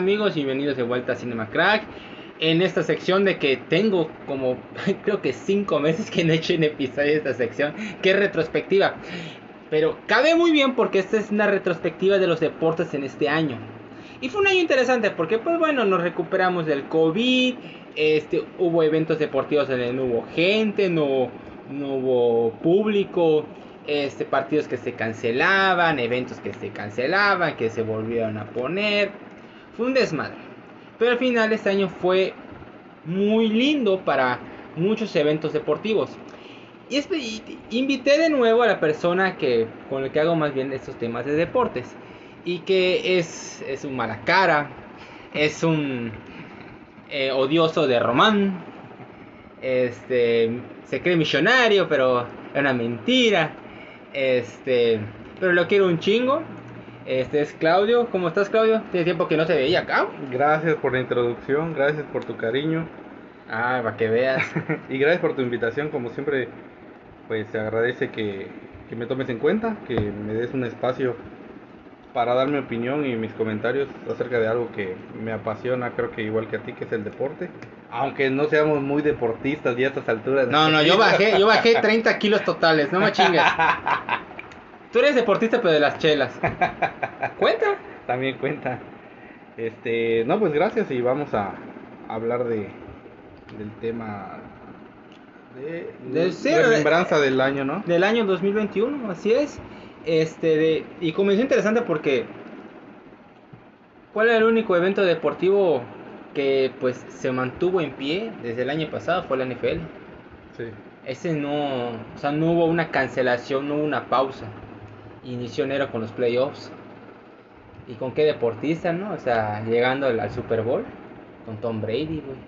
Amigos bienvenidos de vuelta a Cinema Crack. En esta sección de que tengo como creo que 5 meses que no he hecho un episodio de esta sección, que es retrospectiva. Pero cabe muy bien porque esta es una retrospectiva de los deportes en este año. Y fue un año interesante porque pues bueno, nos recuperamos del COVID, este, hubo eventos deportivos en el no hubo gente, no, no hubo público, este, partidos que se cancelaban, eventos que se cancelaban, que se volvieron a poner. Fue un desmadre. Pero al final este año fue muy lindo para muchos eventos deportivos. Y, invité de nuevo a la persona que, con la que hago más bien estos temas de deportes. Y que es, es un mala cara, es un eh, odioso de Román. Este, se cree millonario, pero es una mentira. Este, pero lo quiero un chingo. Este es Claudio. ¿Cómo estás, Claudio? Tiene tiempo que no te veía acá. Gracias por la introducción, gracias por tu cariño. Ah, para que veas. y gracias por tu invitación, como siempre, pues se agradece que, que me tomes en cuenta, que me des un espacio para dar mi opinión y mis comentarios acerca de algo que me apasiona, creo que igual que a ti, que es el deporte. Aunque no seamos muy deportistas y a estas alturas. No, no, yo bajé, yo bajé 30 kilos totales, no me chingues. Tú eres deportista, pero de las chelas. ¿Cuenta? También cuenta. Este, no, pues gracias y vamos a hablar de del tema de, de remembranza del año, ¿no? Del año 2021, así es. Este, de, y comenzó interesante porque ¿cuál era el único evento deportivo que pues se mantuvo en pie desde el año pasado? Fue la NFL. Sí. Ese no, o sea, no hubo una cancelación, no hubo una pausa. Inició enero con los playoffs. ¿Y con qué deportista, no? O sea, llegando al, Super Bowl con Tom Brady, güey.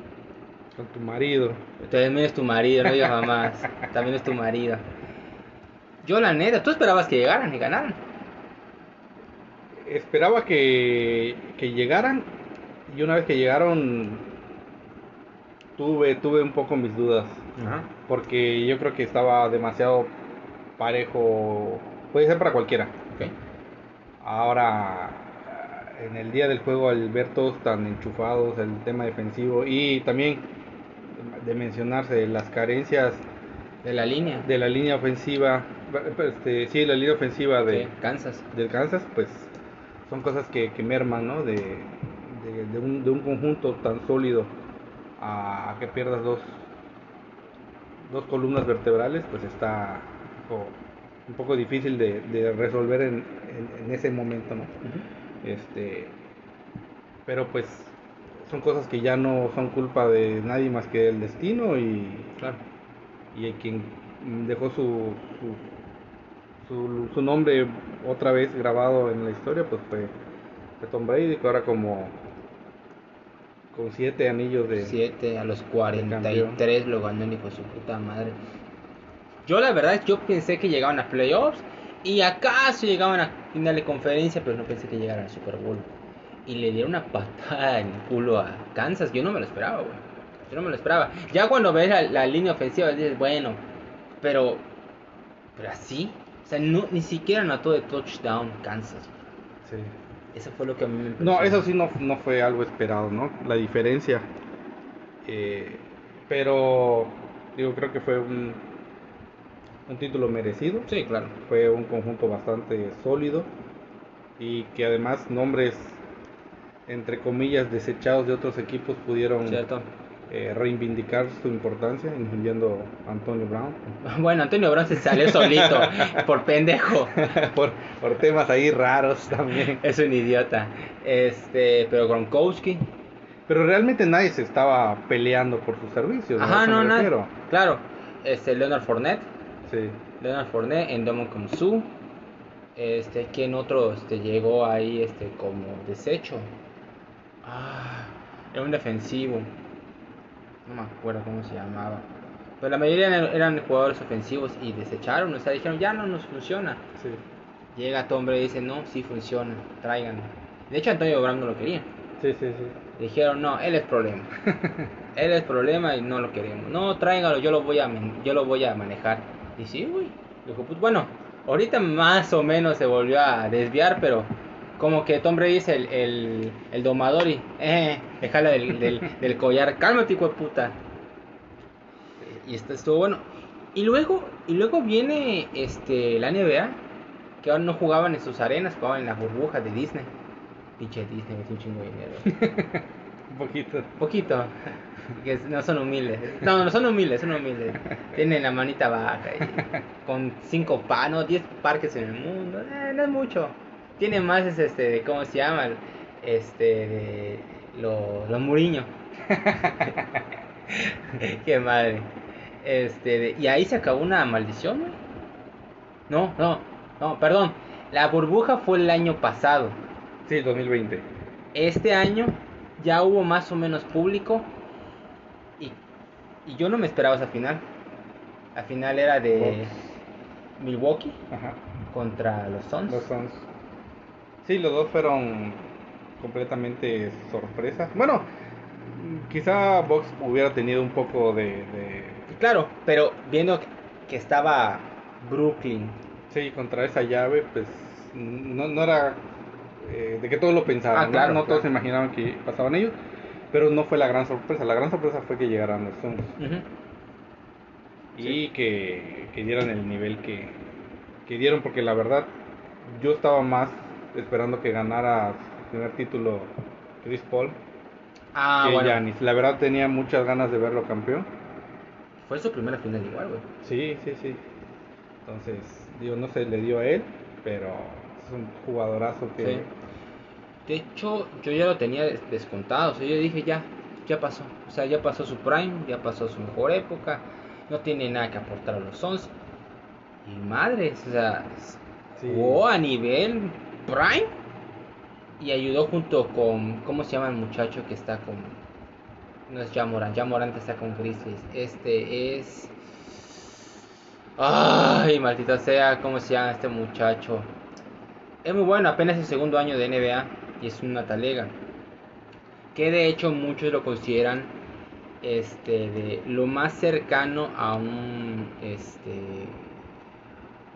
Con tu marido. También es tu marido, no digas mamás. También es tu marido. Yo la neta, ¿tú esperabas que llegaran y ganaran? Esperaba que, que llegaran y una vez que llegaron tuve, tuve un poco mis dudas. Porque yo creo que estaba demasiado parejo. Puede ser para cualquiera. Ahora, en el día del juego, al ver todos tan enchufados, el tema defensivo y también de mencionarse las carencias de la línea. de la línea ofensiva este, sí la línea ofensiva de Kansas. del Kansas pues son cosas que, que merman no de, de, un, de un conjunto tan sólido a, que pierdas dos dos columnas vertebrales pues está un poco difícil de, de resolver en, en, ese momento no este pero pues son cosas que ya no son culpa de nadie más que el destino y claro. y quien dejó su, su, su, nombre otra vez grabado en la historia pues fue, Tom Brady que ahora como con siete anillos de siete a los 43 lo ganó el hijo su puta madre yo la verdad yo pensé que llegaban a playoffs y acaso llegaban a final de conferencia pero no pensé que llegaran al Super Bowl y le dieron una patada en el culo a Kansas yo no me lo esperaba güey yo no me lo esperaba. Ya cuando ves la, línea ofensiva dices, bueno, pero, pero así, o sea, no, ni siquiera anotó de touchdown Kansas. Sí. Eso fue lo que a mí me impresionó. No, eso sí no, no fue algo esperado, ¿no? La diferencia. Eh, pero, digo, creo que fue un, un título merecido. Sí, claro. Fue un conjunto bastante sólido y que además nombres entre comillas desechados de otros equipos pudieron. Eh, reivindicar su importancia, incluyendo Antonio Brown. Bueno, Antonio Brown se salió solito, por pendejo. por, por temas ahí raros también. Es un idiota. Este, pero Gronkowski. Pero realmente nadie se estaba peleando por sus servicios. Ajá, no, no. Claro. Este, Leonard Fournette. Sí. Leonard Fournette, Endomo Su. Este, ¿quién otro este, llegó ahí este, como desecho? Ah, era un defensivo no me acuerdo cómo se llamaba. Pero la mayoría eran, jugadores ofensivos y desecharon, o sea, dijeron, ya no nos funciona. Sí. Llega Tom Brady y dice, no, sí funciona, traigan. De hecho, Antonio Brown no lo quería. Sí, sí, sí. Dijeron, no, él es problema. él es problema y no lo queremos. No, tráigalo, yo lo voy a, yo lo voy a manejar. Y sí, güey. Dijo, pues bueno, ahorita más o menos se volvió a desviar, pero Como que Tom Brady es el, el, el domador y, eh, déjala del, del, del collar, cálmate, hijo de puta. Y esto estuvo bueno. Y luego, y luego viene este la NBA, que ahora no jugaban en sus arenas, jugaban en las burbujas de Disney. Pinche Disney, es un chingo de dinero. Un poquito. Poquito. Que no son humildes. No, no son humildes, son humildes. Tienen la manita baja. Y con cinco pa, no, 10 parques en el mundo. Eh, no es mucho. Tiene más, es este, de, ¿cómo se llama? Este, de los, los Muriño. Qué madre. Este, y ahí se acabó una maldición. No, no, no, perdón. La burbuja fue el año pasado. Sí, 2020. Este año ya hubo más o menos público y yo no me esperaba esa final. La final era de Milwaukee Ajá. contra los Suns. Los Suns. Sí, los dos fueron completamente sorpresas. Bueno, quizá Box hubiera tenido un poco de, de- Claro, pero viendo que estaba Brooklyn, Sí, contra esa llave, pues no, no era eh, de que todos lo pensaban. Ah, ¿no? claro, no, todos claro. se imaginaban que pasaban ellos, pero no fue la gran sorpresa. La gran sorpresa fue que llegaran los Suns y que, que dieran el nivel que, que dieron, porque la verdad yo estaba más esperando que ganara su primer título Chris Paul ah, que bueno, Giannis. La verdad tenía muchas ganas de verlo campeón. fue su primera final igual, güey. Sí, sí, sí. Entonces, digo, no se le dio a él, pero es un jugadorazo que... Sí. De hecho, yo ya lo tenía des- descontado. O sea, yo dije, ya, ya pasó. O sea, ya pasó su prime, ya pasó su mejor época. No tiene nada que aportar a los Suns. Y madres, o sea, Sí. jugó a nivel prime. Y ayudó junto con, ¿cómo se llama el muchacho que está con... No es Jamoran, Jamoran está con Grizzlies. Este es... Ay, maldita sea, ¿cómo se llama este muchacho? Es muy bueno, apenas el segundo año de NBA y es una talega. Que de hecho muchos lo consideran este de lo más cercano a un este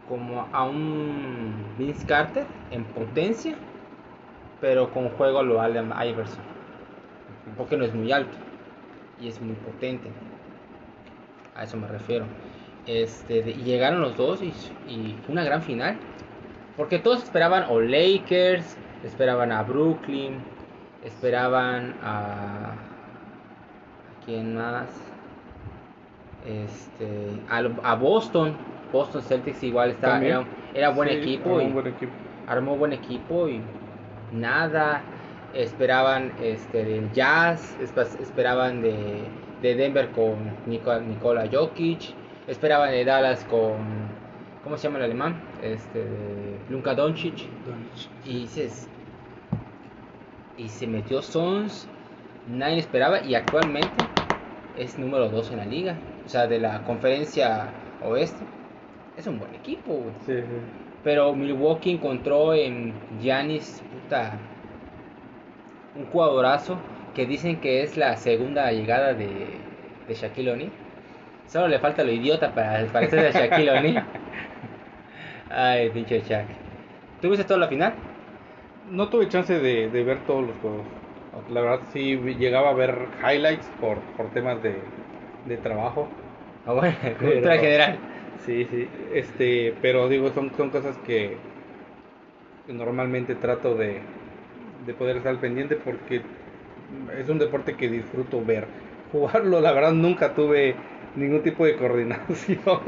como a un Vince Carter en potencia, pero con juego lo Allen Iverson, porque no es muy alto y es muy potente. A eso me refiero. Este, de- llegaron los dos y, y una gran final. Porque todos esperaban o Lakers, esperaban a Brooklyn, esperaban a. ¿A quién más? Este, al- a, Boston. Boston Celtics igual estaba, era, era buen Sí, equipo. y un buen equipo. armó buen equipo y nada. Esperaban este, del Jazz, esperaban de, de Denver con Nikola, Nikola Jokic, esperaban de Dallas con, ¿cómo se llama el alemán? Este, de Luka Doncic. Y dices, y se metió Sons, nadie esperaba y actualmente es número 2 en la liga, o sea, de la conferencia oeste. Es un buen equipo, güey. Sí, sí. Pero Milwaukee encontró en Giannis, puta, un jugadorazo que dicen que es la segunda llegada de, de Shaquille O'Neal. Solo le falta lo idiota para parecerse a Shaquille O'Neal. Ay, pinche Shaq. ¿Tú viste toda la final? No tuve chance de, de ver todos los juegos. La verdad sí llegaba a ver highlights por, por temas de, de trabajo. Ah, bueno, cultura general. Sí, sí. Este, pero digo, son, son cosas que normalmente trato de, de poder estar pendiente porque es un deporte que disfruto ver. Jugarlo, la verdad, nunca tuve ningún tipo de coordinación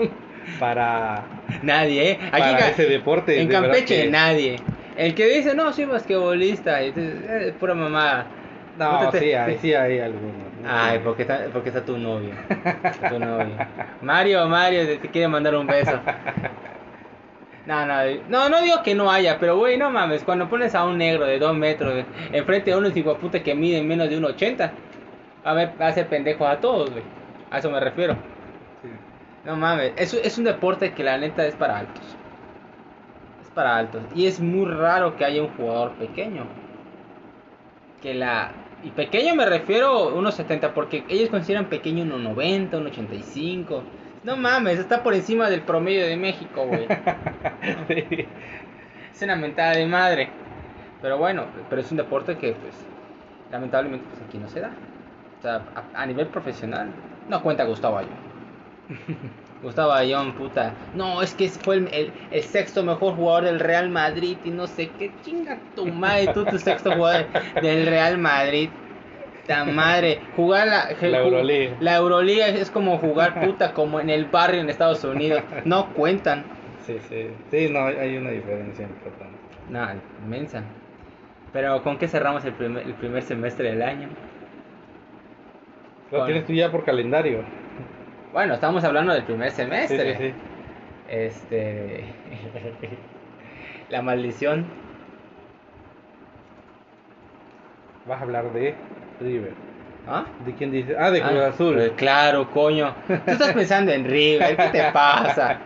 para, Nadie, ¿eh? Aquí para ca- ese deporte. en de Campeche que- nadie. El que dice, no, soy basquetbolista, y dices, "Eh, es pura mamada. No, No te- sí, hay, sí. sí hay algunos. ¿no? Ay, porque está, porque está tu novio. Está tu novio. Mario, Mario, te- quiere mandar un beso. No, no, no, no digo que no haya, pero güey, no mames, cuando pones a un negro de 2 metros enfrente de unos puta que miden menos de 1,80, a ver, va a hacer pendejos a todos, güey. A eso me refiero. No mames, es, es un deporte que la neta es para altos. Es para altos. Y es muy raro que haya un jugador pequeño. Que la... Y pequeño me refiero a unos 70, porque ellos consideran pequeño 1,90, 1,85. No mames, está por encima del promedio de México, güey. Sí. Es una mentada de madre. Pero bueno, pero es un deporte que pues lamentablemente pues aquí no se da. O sea, a, a nivel profesional no cuenta Gustavo Ayón. Gustavo Ayón, puta. No, es que fue el, el- el sexto mejor jugador del Real Madrid y no sé qué chinga tu madre, tú tu sexto jugador del Real Madrid. Ta madre, jugar la, La Euroliga. La Euroliga es como jugar puta como en el barrio en Estados Unidos. No cuentan. Sí, sí. Sí, no, hay- una diferencia importante. Nada, inmensa. Pero ¿con qué cerramos el primer, el primer semestre del año? Lo Bueno. tienes tú ya por calendario. Bueno, estamos hablando del primer Sí, semestre. sí, sí. Este. la maldición. Vas a hablar de River. ¿Ah? ¿De quién dice? Ah, de Cruz Ah, Azul. pues claro, coño. Tú estás pensando en River, ¿qué te pasa?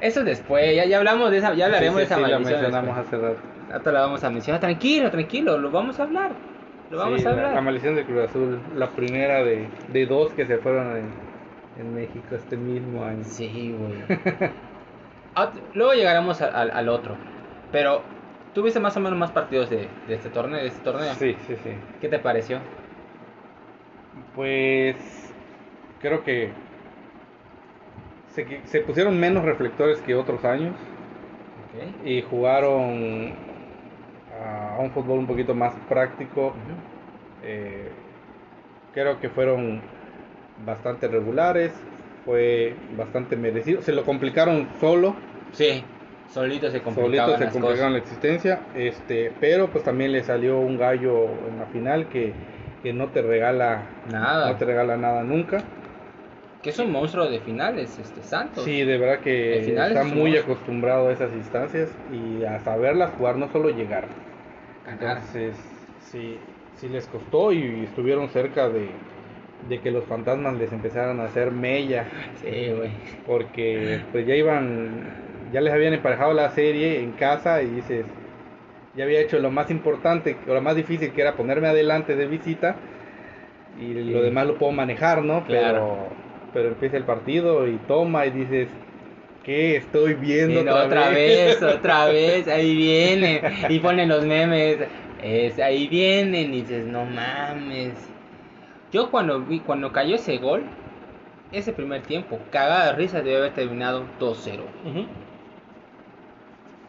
Eso después, ya, ya hablamos de esa, ya hablaremos Sí, sí, de esa sí, la maldición. mencionamos hace rato. Ahorita la vamos a mencionar. Tranquilo, tranquilo, lo vamos a hablar. Lo vamos Sí, a la- hablar. La, maldición de Cruz Azul, la primera de, de dos que se fueron en, en México este mismo año. Sí, güey. Ah, Luego llegaremos a- al, al otro. Pero, ¿tuviste más o menos más partidos de, de este torneo? De este torneo? Sí, sí, sí. ¿Qué te pareció? Pues creo que se, pusieron menos reflectores que otros años Ok. y jugaron a un fútbol un poquito más práctico. Eh, creo que fueron bastante regulares, fue bastante merecido. Se lo complicaron solo, Sí, solito se complicaban solito se complicaron la existencia, este, pero pues también le salió un gallo en la final que, que no te regala Nada. no te regala nada nunca. Que es un monstruo de finales, este Santos. Sí, de verdad que está es muy monstruo. acostumbrado a esas instancias y a saberlas jugar, no solo llegar. Ganar. Entonces, sí, sí les costó y estuvieron cerca de, de que los fantasmas les empezaran a hacer mella, Sí, güey. porque pues ya iban, ya les habían emparejado la serie en casa y dices, ya había hecho lo más importante, o lo más difícil que era ponerme adelante de visita y lo demás lo puedo manejar, ¿no? Claro. Pero, pero empieza el partido y toma y dices, ¿qué estoy viendo Sí, no, otra vez, otra vez, ahí viene. Y ponen los memes, es, ahí vienen y dices, no mames. Yo cuando vi, cuando cayó ese gol, ese primer tiempo, cagada de risa debe haber terminado 2-0. Ujú.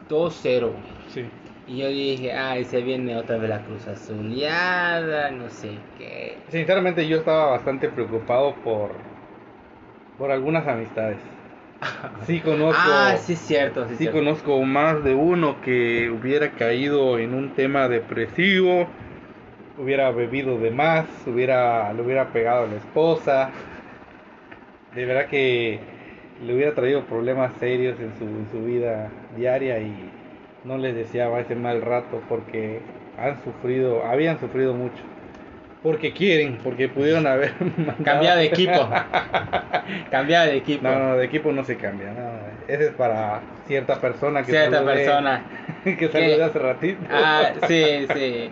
2-0. Sí. Y yo dije, ay, se viene otra vez la cruz azuleada, no sé qué. Sinceramente yo estaba bastante preocupado por, por algunas amistades. Sí conozco, Ah, sí, es cierto, sí, sí cierto. conozco más de uno que hubiera caído en un tema depresivo, hubiera bebido de más, hubiera, le hubiera pegado a la esposa. De verdad que le hubiera traído problemas serios en su, en su vida diaria y no les deseaba ese mal rato porque han sufrido, habían sufrido mucho. Porque quieren, porque pudieron haber mandado- Cambia de equipo. Cambia de equipo. No, no, de equipo no se cambia. No, ese es para cierta persona que Cierta saludé- persona. que saludé hace ratito. Ah, sí, sí.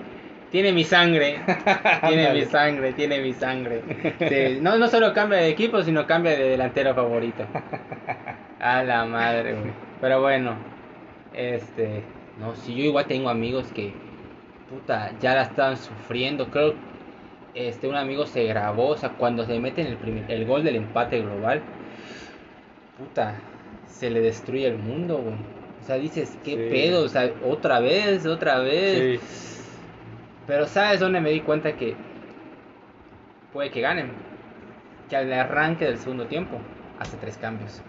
Tiene mi sangre. Tiene mi sangre, tiene mi sangre. Sí, No, no solo cambia de equipo, sino cambia de delantero favorito. A la madre, güey. Pero bueno, este. No, si yo igual tengo amigos que. Puta, ya la están sufriendo. Creo. Este, un amigo se grabó. O sea, cuando se mete en el, primer, el gol del empate global. Puta, se le destruye el mundo, güey. O sea, dices, ¿qué Sí. pedo? O sea, otra vez, otra vez. Sí. Pero ¿sabes dónde me di cuenta que puede que ganen? Que al arranque del segundo tiempo hace tres cambios.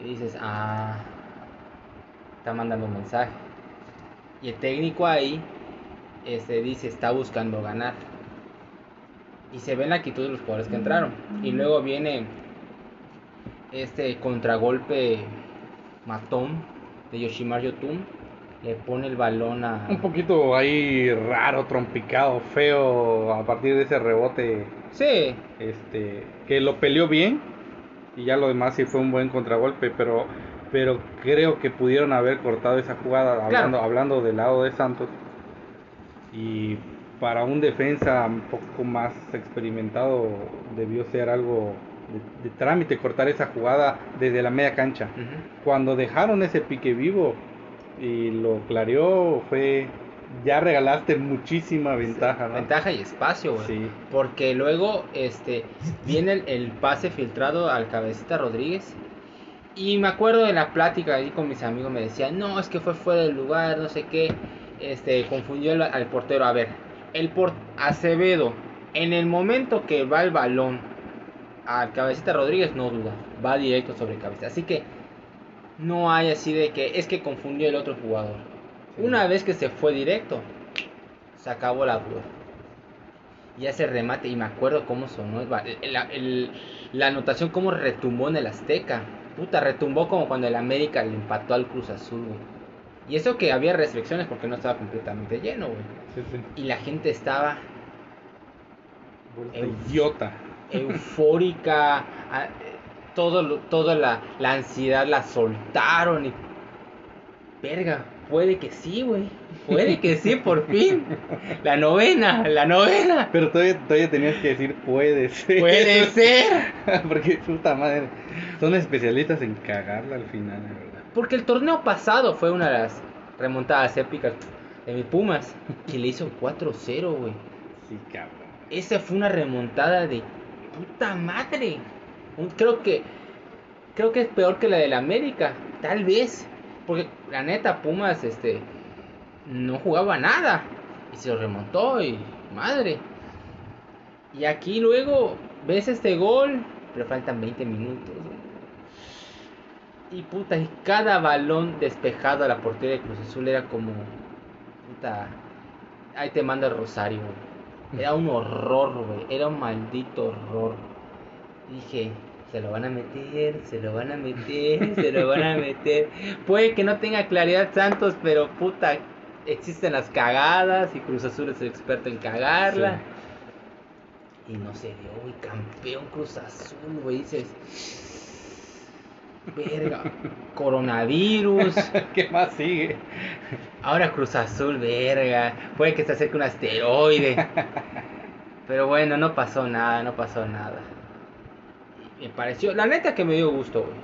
Y dices, ah, está mandando un mensaje. Y el técnico ahí este, dice, está buscando ganar. Y se ve la actitud de los jugadores que entraron. Y luego viene este contragolpe matón de Yoshimar Yotun. Le pone el balón a... Un poquito ahí raro, trompicado, feo a partir de ese rebote. Sí, este que lo peleó bien y ya lo demás sí fue un buen contragolpe, pero pero creo que pudieron haber cortado esa jugada hablando hablando del lado de Santos. Y para un defensa un poco más experimentado debió ser algo de, de trámite cortar esa jugada desde la media cancha. Cuando dejaron ese pique vivo, y lo clareó, fue ya regalaste muchísima ventaja, ¿no? Ventaja y espacio, güey. Sí. Porque luego este viene el, el pase filtrado al cabecita Rodríguez. Y me acuerdo de la plática ahí con mis amigos, me decían, no, es que fue fuera del lugar, no sé qué. Este, confundió al, al portero. A ver, el por Acevedo, en el momento que va el balón al cabecita Rodríguez, no duda, va directo sobre cabeza. Así que no hay así de que es que confundió el otro jugador. Sí. Una vez que se fue directo, se acabó la duda. Y ese remate, y me acuerdo cómo sonó el ba- el- la, anotación, cómo retumbó en el Azteca. Puta, retumbó como cuando el América le empató al Cruz Azul, güey. Y eso que había restricciones porque no estaba completamente lleno, güey. Sí, sí. Y la gente estaba idiota. eufórica, todo, toda la, la ansiedad la soltaron y... Verga, puede que sí, güey. Puede que sí, por fin. La novena, la novena. Pero todavía, todavía tenías que decir puede ser. Puede ser. Porque puta madre. Son especialistas en cagarla al final, la verdad. Porque el torneo pasado fue una de las remontadas épicas de mi Pumas, que le hizo 4-0, güey. Sí, cabrón. Esa fue una remontada de puta madre. Creo que creo que es peor que la del América, tal vez, porque la neta Pumas este no jugaba nada y se lo remontó y madre. Y aquí luego ves este gol, pero faltan 20 minutos. Y puta, y cada balón despejado a la portería de Cruz Azul era como puta ahí te manda el Rosario. Era un horror, güey. Era un maldito horror. Dije, se lo van a meter, se lo van a meter, se lo van a meter. Puede que no tenga claridad Santos, pero puta, existen las cagadas y Cruz Azul es el experto en cagarla. Y no se dio, güey. Campeón Cruz Azul, güey. Dices, verga, coronavirus. ¿Qué más sigue? Ahora Cruz Azul, verga. Puede que se acerque un asteroide. Pero bueno, no pasó nada, no pasó nada. Me pareció, la neta que me dio gusto, güey.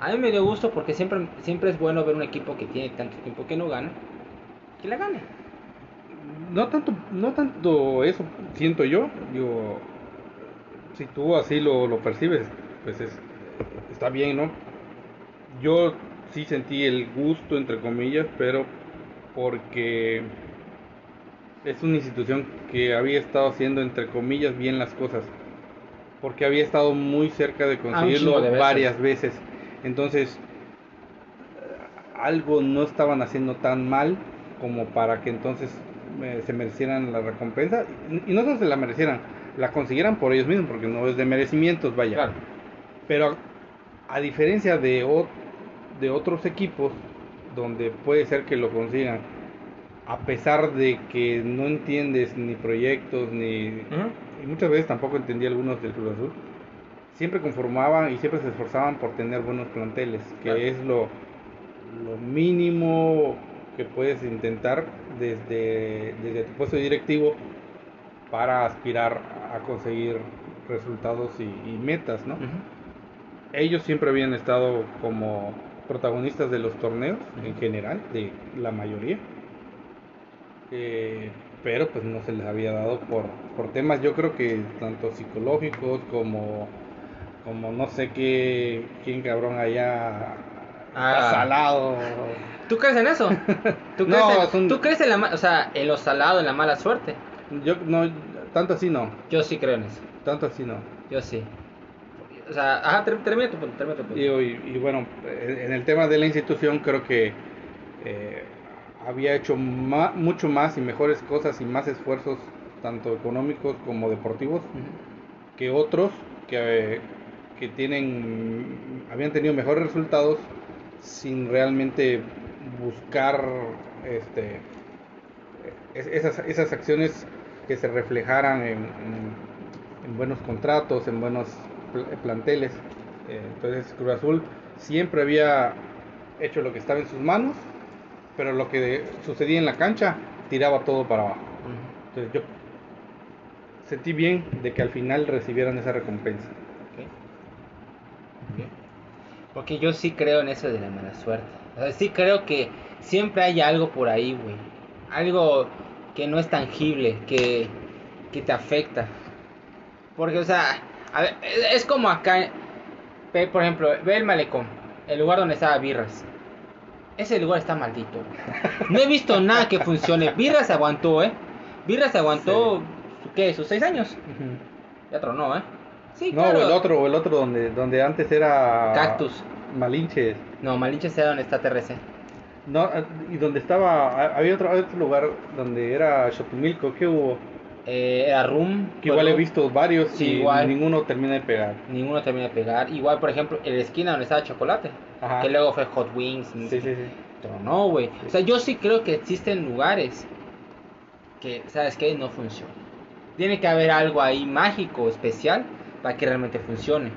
A mí me dio gusto porque siempre, siempre es bueno ver un equipo que tiene tanto tiempo que no gana. Que la gane. No tanto, no tanto eso siento yo. Si tú así lo, lo percibes, pues es, está bien, ¿no? Yo sí sentí el gusto, entre comillas, pero porque es una institución que había estado haciendo, entre comillas, bien las cosas. Porque había estado muy cerca de conseguirlo de varias veces. Entonces, algo no estaban haciendo tan mal como para que entonces eh, se merecieran la recompensa. Y, y no solo se la merecieran, la consiguieran por ellos mismos, porque no es de merecimientos, vaya. Claro. Pero a diferencia de, o- de otros equipos, donde puede ser que lo consigan, a pesar de que no entiendes ni proyectos, ni y muchas veces tampoco entendía algunos del Cruz Azul, siempre conformaban y siempre se esforzaban por tener buenos planteles, que Claro. es lo, lo mínimo que puedes intentar desde, desde tu puesto directivo para aspirar a conseguir resultados y, y metas, ¿no? Ellos siempre habían estado como protagonistas de los torneos en general, de la mayoría. Eh, pero pues no se les había dado por, por temas, yo creo que tanto psicológicos como, como no sé qué, quién cabrón allá Ah. salado. ¿Tú crees en eso? ¿Tú crees, No, en, son- ¿tú crees en la ma- o sea, en lo salado, en la mala suerte? Yo no, tanto así no, Yo sí creo en eso. tanto así no. Yo sí. O sea, ajá, ter- termina tu punto, termina tu punto. Y, y- y bueno, en en el tema de la institución creo que eh, había hecho ma- mucho más y mejores cosas y más esfuerzos, tanto económicos como deportivos, que otros que, que tienen, habían tenido mejores resultados sin realmente buscar este, es- esas, esas acciones que se reflejaran en, en- en buenos contratos, en buenos pl- planteles. Eh, entonces Cruz Azul siempre había hecho lo que estaba en sus manos, pero lo que sucedía en la cancha tiraba todo para abajo. Entonces yo sentí bien de que al final recibieran esa recompensa. Porque yo sí creo en eso de la mala suerte. O sea, sí creo que siempre hay algo por ahí, güey. Algo que no es tangible, que, que te afecta. Porque, o sea, a ver, es como acá, ve, por ejemplo, ve el malecón, el lugar donde estaba Birras. Ese lugar está maldito. No he visto nada que funcione. Birras aguantó, ¿eh? Birras aguantó, ¿qué? ¿Sus seis años? Ya tronó, ¿eh? Sí, no, claro. o el otro, o el otro donde, donde antes era... Cactus. Malinches. No, Malinche sea donde está TRC. No, eh, y donde estaba, ha- había otro, otro lugar donde era Xochimilco, ¿qué hubo? Eh, era Room. Que igual he visto varios Sí, y igual. ninguno termina de pegar. Ninguno termina de pegar. Igual, por ejemplo, en la esquina donde estaba Chocolate. Ajá. Que luego fue Hot Wings. Sí, sí, sí. Pero no, güey. O sea, yo sí creo que existen lugares que, ¿sabes qué? No funcionan. Tiene que haber algo ahí mágico, especial, para que realmente funcione.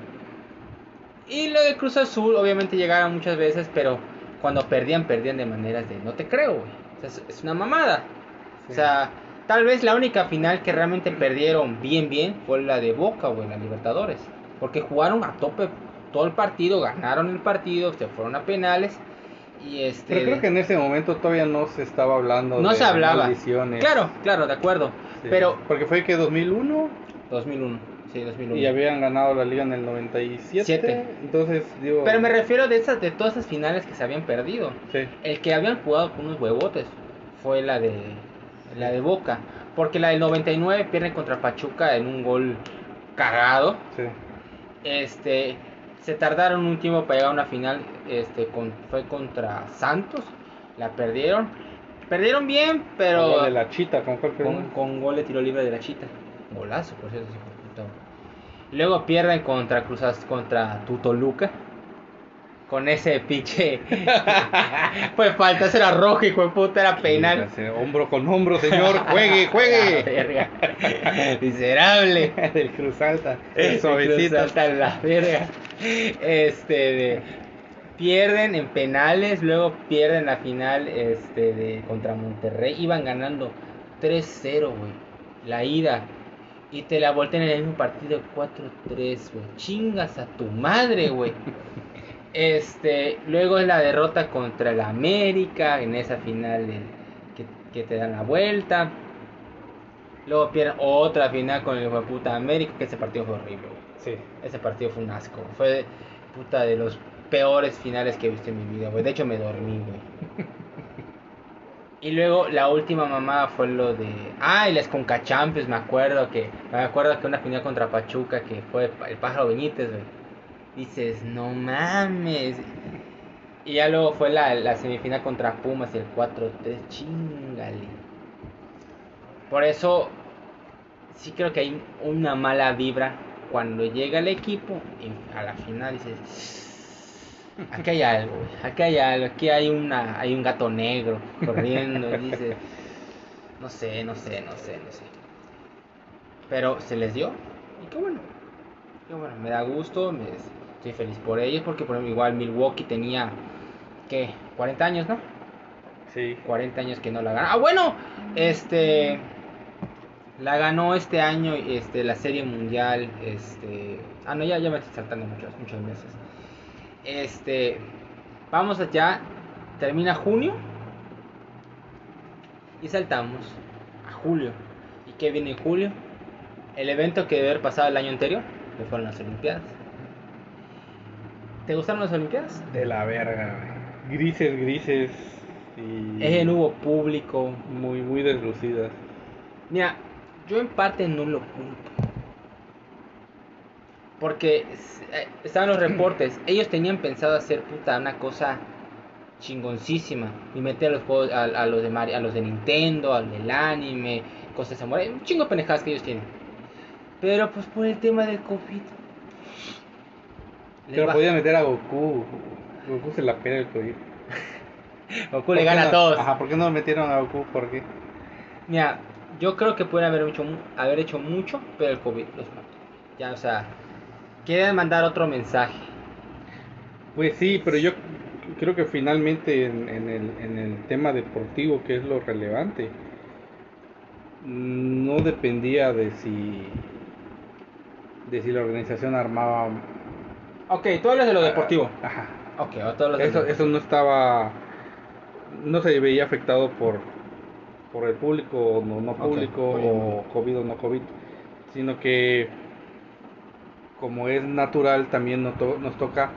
Y lo de Cruz Azul, obviamente llegaron muchas veces, pero cuando perdían, perdían de maneras de no te creo, güey. O sea, es, una mamada. O Sí. sea, tal vez la única final que realmente perdieron bien, bien fue la de Boca, güey, la Libertadores. Porque jugaron a tope todo el partido, ganaron el partido, se fueron a penales. Y este. Pero creo que en ese momento todavía no se estaba hablando no de se hablaba. Claro, claro, de acuerdo. Sí. Pero. Porque fue que 2001 2001. Sí, 2001. y habían ganado la liga en el 97. Siete. Entonces, digo... Pero me refiero de esas, de todas esas finales que se habían perdido. Sí. El que habían jugado con unos huevotes fue la de la de Boca, porque la del 99 pierden contra Pachuca en un gol cagado. Sí. Este se tardaron un tiempo para llegar a una final, este con, fue contra Santos, la perdieron. Perdieron bien, pero Gol de la chita, ¿con cuál con, con gol de tiro libre de la chita. Golazo, por cierto. Luego pierden contra Cruzas, contra Tutoluca. Con ese pinche. pues falta, ese era rojo, hijo de puta, era penal. Hombro con hombro, señor. Juegue, juegue. verga. Miserable. Del Cruz Alta. El suavecito. Cruz Alta, la verga. Este de- pierden en penales, luego pierden la final este de contra Monterrey, iban ganando 3-0, güey. La ida y te la voltean en el mismo partido 4-3, güey. Chingas a tu madre, güey. Este, luego es la derrota contra el América en esa final que, que te dan la vuelta. Luego pierden otra final con el de puta América, que ese partido fue horrible. Sí. Ese partido fue un asco. Fue puta de los peores finales que he visto en mi vida, güey. De hecho me dormí, güey. Y luego la última mamada fue lo de. Ah, y las Conca Champions, me acuerdo que. Me acuerdo que una final contra Pachuca que fue el pájaro Benítez, güey. Dices, no mames. Y ya luego fue la, la semifinal contra Pumas, el 4-3, chingale. Por eso, sí creo que hay una mala vibra cuando llega el equipo y a la final dices, aquí hay algo, aquí hay algo, aquí hay una, hay un gato negro corriendo, y dices, no sé, no sé, no sé, no sé. Pero se les dio y qué bueno, qué bueno, me da gusto, me, estoy feliz por ellos porque por ejemplo igual Milwaukee tenía, ¿qué? 40 años, ¿no? Sí. 40 años que no la gana. Ah, bueno, este la ganó este año este la serie mundial, este ah no, ya ya me estoy saltando muchos muchos meses. Este vamos allá termina junio y saltamos a julio. ¿Y qué viene en julio? El evento que debe haber pasado el año anterior, que fueron las Olimpiadas. ¿Te gustaron las Olimpiadas? De la verga, güey. Grises, grises. Y Ese no hubo público, muy, muy deslucidas. Mira, yo en parte no lo culpo. Porque eh, estaban los reportes. Ellos tenían pensado hacer puta una cosa chingoncísima. Y meter los juegos a, a los de Mario, a los de Nintendo, al del anime, cosas de samurai. Un chingo de pendejadas que ellos tienen. Pero pues por el tema del COVID. Pero podía meter a Goku. Goku se la pega el COVID. Goku ¿Por le gana no- a todos. Ajá, ¿por qué no metieron a Goku? ¿Por qué? Mira, yo creo que pueden haber hecho, haber hecho mucho, pero el COVID los mató. Ya, o sea, quieren mandar otro mensaje. Pues sí, pero yo creo que finalmente en, en el, en el tema deportivo, que es lo relevante, no dependía de si de si la organización armaba Ok, tú hablas de lo deportivo. Ajá. Ok, de Eso, eso no estaba, no se veía afectado por, por el público o no, público o. COVID o no COVID, sino que como es natural también nos, to- nos toca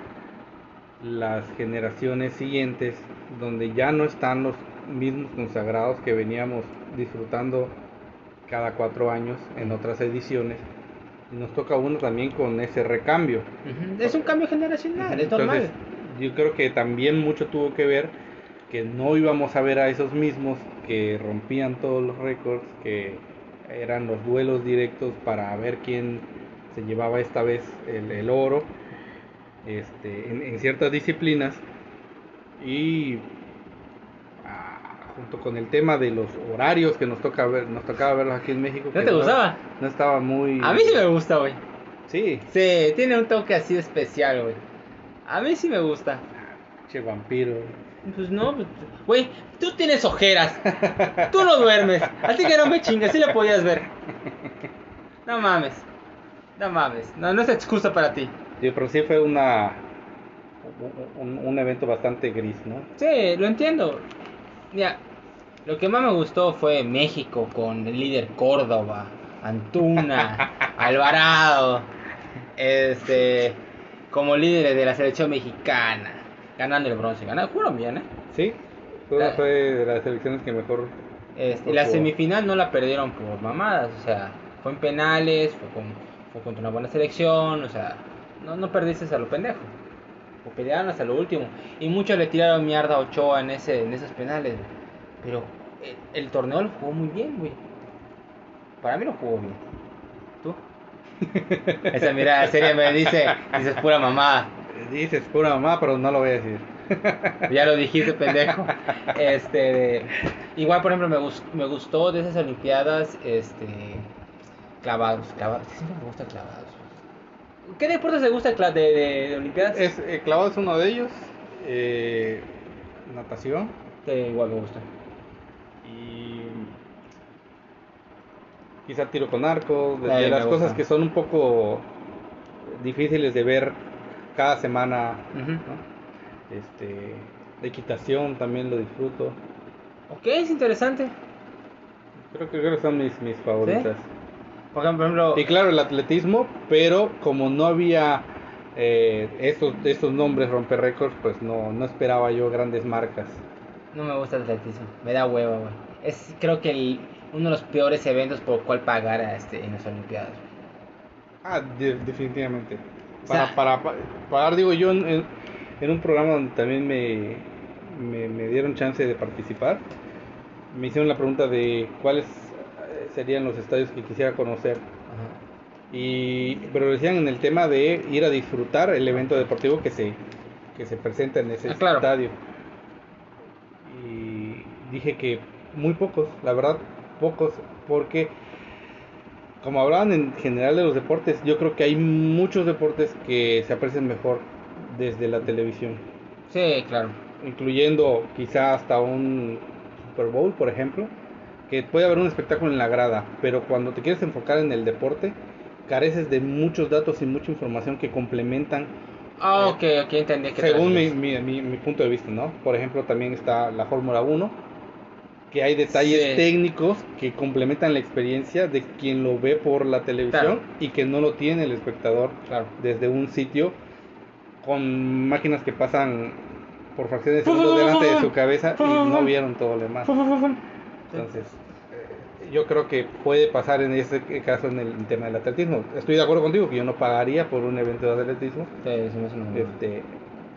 las generaciones siguientes donde ya no están los mismos consagrados que veníamos disfrutando cada cuatro años en otras ediciones y nos toca uno también con ese recambio. Es un cambio generacional, es normal. Entonces, yo creo que también mucho tuvo que ver que no íbamos a ver a esos mismos que rompían todos los récords, que eran los duelos directos para ver quién se llevaba esta vez el, el oro este, en, en ciertas disciplinas y junto con el tema de los horarios que nos toca ver, nos tocaba verlos aquí en México. ¿No te gustaba? No estaba muy... A mí sí me gusta, güey. Sí, Sí, tiene un toque así especial, güey. A mí sí me gusta. che vampiro. Pues no, pues, güey, tú tienes ojeras. Tú no duermes. Así que no me chingues, sí lo podías ver. No mames. No mames. No, no es excusa para ti. Sí, pero sí fue una un, un evento bastante gris, ¿no? Sí, lo entiendo. Mira, lo que más me gustó fue México con el líder Córdoba, Antuna, Alvarado, este, como líderes de la selección mexicana, ganando el bronce. Ganaron, jugaron bien, ¿eh? Sí, fue, La- fue de las selecciones que mejor. Este, la semifinal no la perdieron por mamadas, o sea, fue en penales, fue, con, fue contra una buena selección, o sea, no, no perdiste a lo pendejo. O pelearon hasta lo último. Y muchos le tiraron mierda a Ochoa en, ese, en esos penales, güey. Pero el, el torneo lo jugó muy bien, güey. Para mí lo jugó bien. ¿Tú? Esa mirada seria me dice, dices pura mamada. Dices pura mamá, pero no lo voy a decir. Ya lo dijiste, pendejo. Este, igual, por ejemplo, me, me gustó de esas Olimpiadas, este, clavados, clavados. Siempre me gusta clavados. ¿Qué deportes te gusta de, de, de Olimpiadas? Es, eh, clavado es uno de ellos. eh, natación. Igual me gusta. Y. Quizá tiro con arco. De, las gusta. cosas que son un poco difíciles de ver cada semana. ¿no? Este. Equitación también lo disfruto. Ok, es interesante. Creo que, creo que son mis, mis favoritas. Por ejemplo, Y claro, el atletismo, pero como no había eh, estos, estos nombres romper récords, pues no, no esperaba yo grandes marcas. no me gusta el atletismo. Me da hueva, güey. Es, creo que el- uno de los peores eventos por el cual pagar a este, en las Olimpiadas. Ah, de- definitivamente. O sea- Para, para, pa- pagar, digo yo, en, un programa donde también me, me, me dieron chance de participar, me hicieron la pregunta de cuáles eh, serían los estadios que quisiera conocer. Ajá. Y, pero decían en el tema de ir a disfrutar el evento deportivo que se, que se presenta en ese Ah, claro. estadio. Y dije que muy pocos, la verdad, pocos, porque como hablaban en general de los deportes, yo creo que hay muchos deportes que se aprecian mejor desde la televisión, Sí, claro. incluyendo quizá hasta un Super Bowl, por ejemplo, que puede haber un espectáculo en la grada, pero cuando te quieres enfocar en el deporte, careces de muchos datos y mucha información que complementan Ah, ok, ok, entendí que según mi, mi, mi- mi punto de vista, ¿no? Por ejemplo, también está la Fórmula 1, que hay detalles Sí. técnicos que complementan la experiencia de quien lo ve por la televisión Claro. y que no lo tiene el espectador Claro. desde un sitio con máquinas que pasan por fracciones de segundos delante de su cabeza y no vieron todo lo demás. Entonces, eh, yo creo que puede pasar en ese caso en el tema del atletismo. Estoy de acuerdo contigo que yo no pagaría por un evento de atletismo, Sí, este,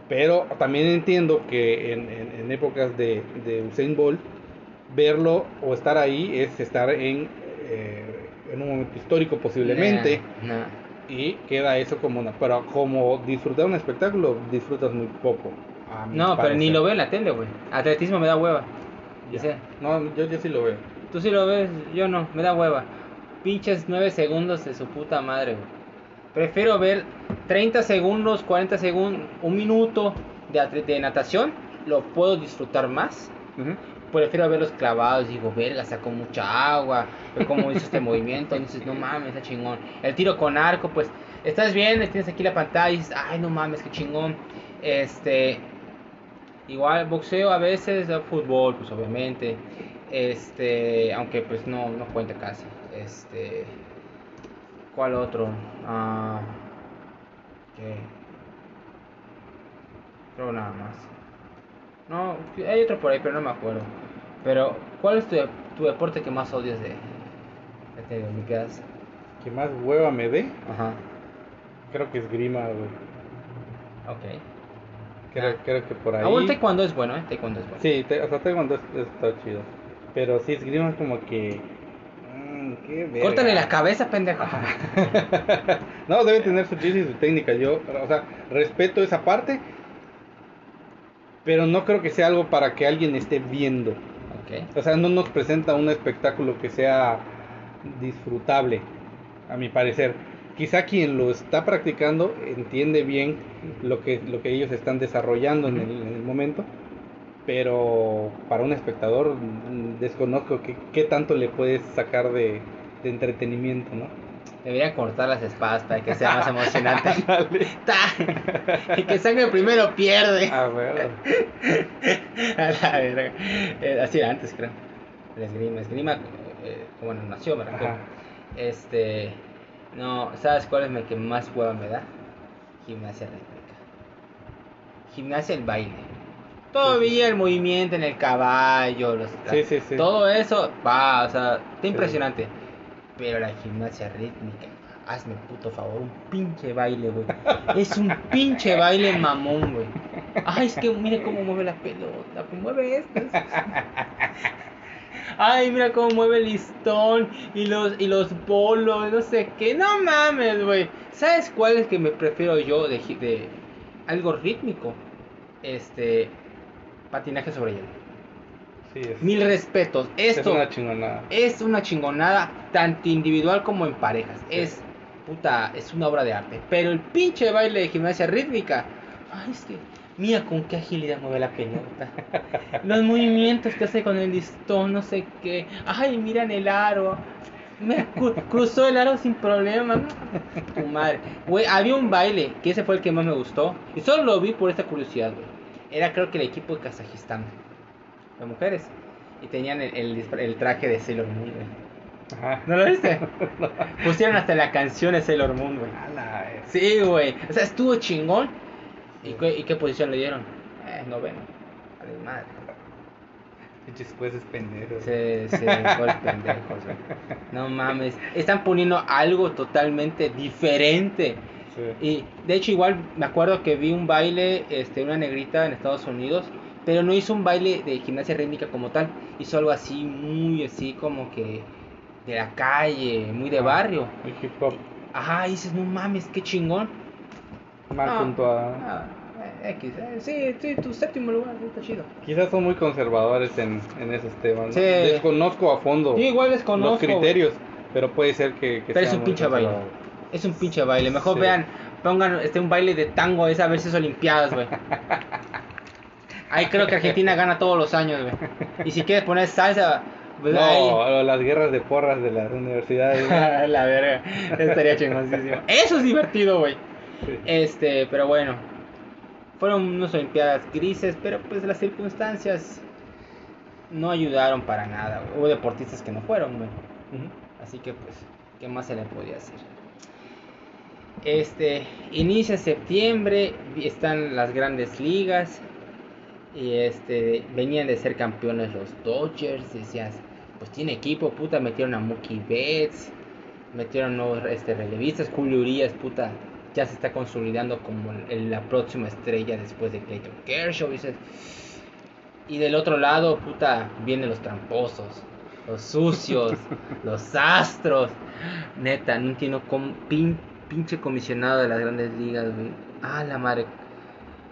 pero también entiendo que en, en- en épocas de, de Usain Bolt, verlo o estar ahí es estar en, eh, en un momento histórico posiblemente Nah, nah. y queda eso como una... Pero como disfrutar un espectáculo, disfrutas muy poco. No, pero ni lo veo en la tele, güey. Atletismo me da hueva. Ya. Dice, No, yo, yo sí lo veo. tú sí lo ves, yo no, me da hueva. Pinches 9 segundos de su puta madre, güey. Prefiero ver 30 segundos, 40 segundos, un minuto de, de natación, lo puedo disfrutar más. Ujú. Prefiero ver los clavados, digo, verga, sacó mucha agua, ve cómo hizo este movimiento, dices, no mames, está chingón. El tiro con arco, pues, estás bien, tienes aquí la pantalla y dices, ay, no mames, qué chingón. Este, igual boxeo a veces, fútbol, pues obviamente. Este, aunque pues no, no cuenta casi. Este, ¿cuál otro? Ah, ¿qué? Creo nada más. No, hay otro por ahí, pero no me acuerdo. Pero, ¿cuál es tu, tu deporte que más odias de, de? ¿Qué más hueva me dé? Ajá, Creo que es grima, güey. ok. Creo, creo que por ahí. Ah, bueno, taekwondo es bueno, ¿eh? Taekwondo es bueno. Sí, te, o sea, taekwondo es- está chido. Pero sí, esgrima es como que. mm, qué. Córtale la cabeza, pendejo. no, debe tener su chiste y su técnica. Yo, o sea, respeto esa parte. Pero no creo que sea algo para que alguien esté viendo. Ok. O sea, no nos presenta un espectáculo que sea disfrutable, a mi parecer. Quizá quien lo está practicando entiende bien lo que, lo que ellos están desarrollando en, el, en el momento, pero para un espectador mm, desconozco qué, qué tanto le puedes sacar de, de entretenimiento, ¿no? Deberían cortar las espadas para que sea más emocionante. Ta. y que sangre primero pierde. A ver, A la verga. Eh, así era antes, creo. El esgrima. Esgrima, eh, como no nació, ¿verdad? Este. No, ¿sabes cuál es el que más hueva me da? Gimnasia rítmica. Gimnasia, el baile. Todavía el movimiento en el caballo, los, Sí, sí, sí. todo eso, va, o sea, está impresionante. Pero la gimnasia rítmica, hazme puto favor, un pinche baile, güey. Es un pinche baile mamón, güey. Ay, es que mira cómo mueve la pelota, pues mueve esto. Ay, mira cómo mueve el listón y los y los bolos, no sé qué. No mames, güey. ¿Sabes cuál es que me prefiero yo de, de algo rítmico? Este patinaje sobre hielo. sí, es, Mil respetos. es Esto una chingonada. es una chingonada, tanto individual como en parejas. Es, puta, es una obra de arte. Pero el pinche baile de gimnasia rítmica, ay, es que, mira con qué agilidad mueve la pelota. Los movimientos que hace con el listón, no sé qué. Ay, miran el aro. Me cru- cruzó el aro sin problema. Tu madre. Güey, había un baile, que ese fue el que más me gustó. Y solo lo vi por esta curiosidad, güey. Era creo que el equipo de Kazajistán. De mujeres. Y tenían el, el disfra- el traje de Sailor Moon, güey. Ajá. ¿No lo viste? Pusieron hasta la canción de Sailor Moon, güey. Sí, güey. O sea, estuvo chingón. ¿Y qué, y qué posición le dieron? Eh, noveno. A la madre. Pinches jueces pendejos. Se, se dejó el pendejo, güey. No mames. Están poniendo algo totalmente diferente. Sí. Y de hecho igual me acuerdo que vi un baile, este, una negrita en Estados Unidos, pero no hizo un baile de gimnasia rítmica como tal, hizo algo así, muy así como que de la calle, muy de Ah. barrio. El hip hop Ajá, y dices, no mames, qué chingón. Mal Ah, puntuado. ah, eh, X, eh, sí, sí, tu séptimo lugar, está chido. Quizás son muy conservadores en, en esos temas. ¿no? Sí. Desconozco a fondo Yo igual los desconozco. criterios, pero puede ser que, que Pero es un pinche baile. Es un pinche baile. Mejor Sí. vean, pongan este un baile de tango esa a ver si es Olimpiadas, güey. Ahí creo que Argentina gana todos los años, güey. Y si quieres poner salsa, pues No, ahí. las guerras de porras de las universidades. ¿no? La verga. Estaría chingoncísimo. Eso es divertido, güey. Sí. Este, pero bueno. Fueron unas Olimpiadas grises, pero pues las circunstancias no ayudaron para nada. Hubo deportistas que no fueron, güey. Así que pues, ¿qué más se le podía hacer? Este, inicia septiembre, están las grandes ligas. Y este, venían de ser campeones los Dodgers. Decías, pues tiene equipo, puta, metieron a Mookie Betts. Metieron nuevos este, relevistas. Julio Urias, puta, ya se está consolidando como la próxima estrella después de Clayton Kershaw. Y del otro lado, puta, vienen los tramposos, los sucios, los astros. Neta, no entiendo cómo pin- pinche comisionado de las grandes ligas, güey. Ah, la madre.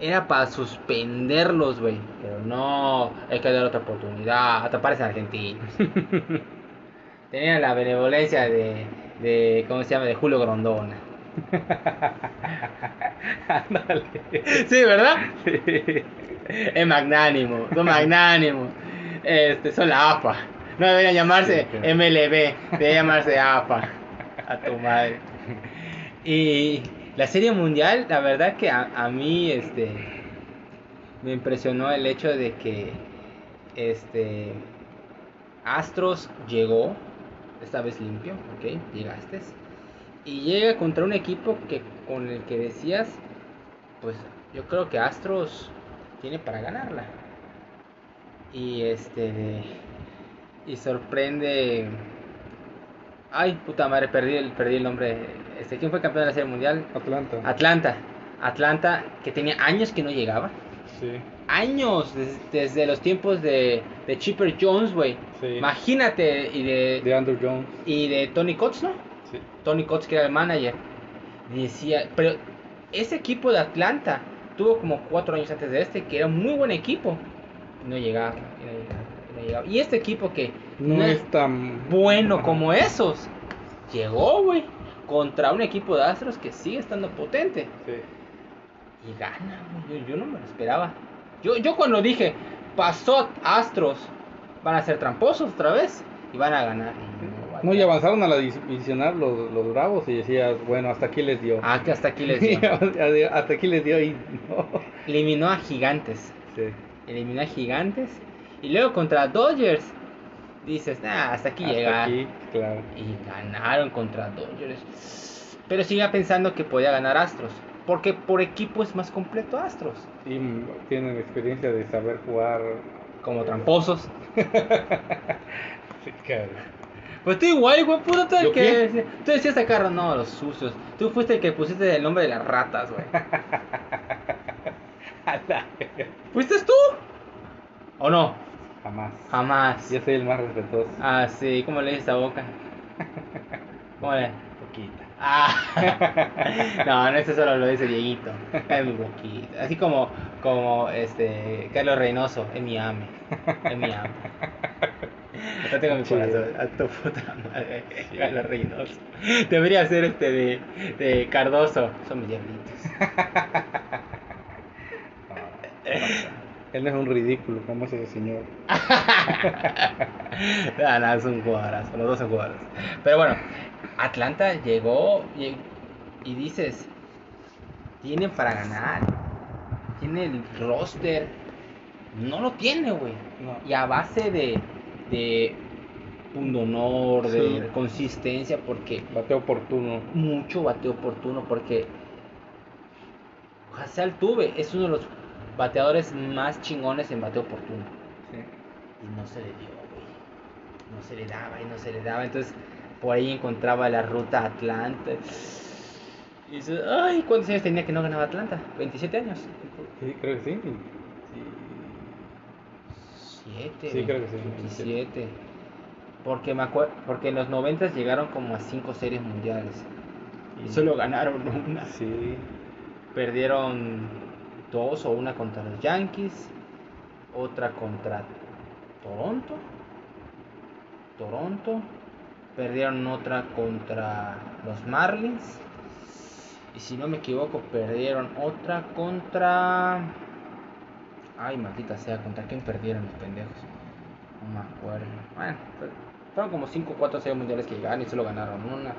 Era para suspenderlos, güey. Pero no, hay que dar otra oportunidad. Hasta parecen argentinos. Tenían la benevolencia de, de, ¿cómo se llama? De Julio Grondona. Ándale. Sí, ¿verdad? Sí. Es magnánimo, son magnánimos. Este, son la APA. No deberían llamarse Sí, claro. MLB, deberían llamarse APA. A tu madre. Y la serie mundial, la verdad que a, a mí este me impresionó el hecho de que este Astros llegó, esta vez limpio, ok, llegaste. Y llega contra un equipo que con el que decías, pues yo creo que Astros tiene para ganarla. Y este y sorprende Ay, puta madre, perdí el, perdí el nombre. Este, ¿Quién fue campeón de la Serie Mundial? Atlanta. Atlanta. Atlanta, que tenía años que no llegaba. Sí. Años, des- desde los tiempos de, de Chipper Jones, güey. Sí. Imagínate, y de, De Andrew Jones. y de Tony Coates, ¿no? Sí. Tony Coates, que era el manager. Decía, pero ese equipo de Atlanta tuvo como cuatro años antes de este, que era un muy buen equipo. No llegaba, y no llegaba, no llegaba. Y este equipo que No, es tan bueno como esos. Llegó, güey, contra un equipo de Astros que sigue estando potente. Sí. Y gana, güey. Yo, yo no me lo esperaba. Yo, yo cuando dije, pasó Astros, van a ser tramposos otra vez y van a ganar. No, y avanzaron a la divisional los, los bravos y decías, bueno, hasta aquí les dio. Ah, que hasta aquí les dio. hasta aquí les dio y no. Eliminó a Gigantes. Sí. Eliminó a Gigantes. Y luego contra Dodgers. Dices, nah, hasta aquí Hasta llegar. aquí, claro. Y ganaron contra Dodgers. Pero sigue pensando que podía ganar Astros. Porque por equipo es más completo Astros. Y tienen experiencia de saber jugar. Como tramposos. Sí, claro. Pues tú igual, güey, puto, tú el ¿Yo que... qué? Tú decías acá, no, los sucios. Tú fuiste el que pusiste el nombre de las ratas, güey. ¿Fuiste tú? ¿O no? Jamás. Jamás. Yo soy el más respetuoso. Ah, sí, ¿cómo le dices a boca? ¿Cómo le? Poquita. Ah, no, no, eso solo lo dice Dieguito. Es mi boquita. Así como, como este, Carlos Reynoso, es mi ame. Es mi ame. No tengo mi Sí. corazón. A tu puta madre, Carlos Reynoso. Debería ser este de, de Cardoso. Son mis diablitos. Él no es un ridículo, como es ese señor. Ah, no, es un jugadorazo, los dos son jugadores. Pero bueno, Atlanta llegó y, y dices, tienen para ganar. Tiene el roster. No lo tiene, güey. No. Y a base de, de un honor, de Sí. consistencia, porque Bateo oportuno. mucho bateo oportuno, porque Hassel Tuve es uno de los bateadores más chingones en bateo oportuno. Y no se le dio, güey. No se le daba y no se le daba. Entonces, por ahí encontraba la ruta a Atlanta. Y dices, ay, ¿cuántos años tenía que no ganaba Atlanta? 27 años. Sí, creo que sí. 7. Sí, creo que sí, 27. Porque, me acuerdo, porque en los 90 llegaron como a 5 series mundiales. Y solo ganaron una. Sí. Perdieron dos o una contra los Yankees, otra contra Toronto. Toronto. Perdieron otra contra los Marlins. Y si no me equivoco, perdieron otra contra. Ay, maldita sea, ¿contra quién perdieron los pendejos? No me acuerdo. Bueno, fue- fueron como 5 o 4 series mundiales que llegaron y solo ganaron una.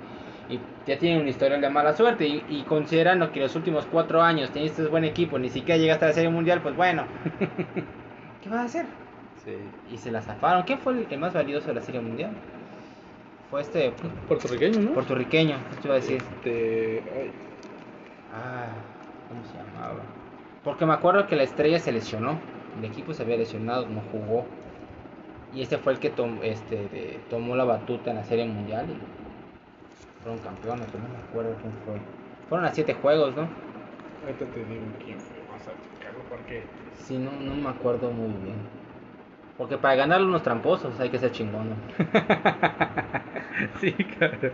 Y ya tienen una historia de mala suerte. Y, y considerando que los últimos 4 años tenías buen equipo, ni siquiera llegaste a la serie mundial, pues bueno. ¿Qué vas a hacer? Sí. Y se la zafaron. ¿Quién fue el, el más valioso de la serie mundial? Fue este Puertorriqueño, ¿no? puertorriqueño, ¿qué te iba a decir? Este. ay, Ah, ¿cómo se? Porque me acuerdo que la estrella se lesionó. El equipo se había lesionado, no jugó. Y este fue el que tom- este, de- tomó la batuta en la serie mundial y fueron campeones, pero no me acuerdo quién fue. Fueron a siete juegos, ¿no? Ahorita te digo quién fue. Vas a checarlo porque. Sí, no, no me acuerdo muy bien. Porque para ganarle unos tramposos hay que ser chingón. ¿no? sí, claro.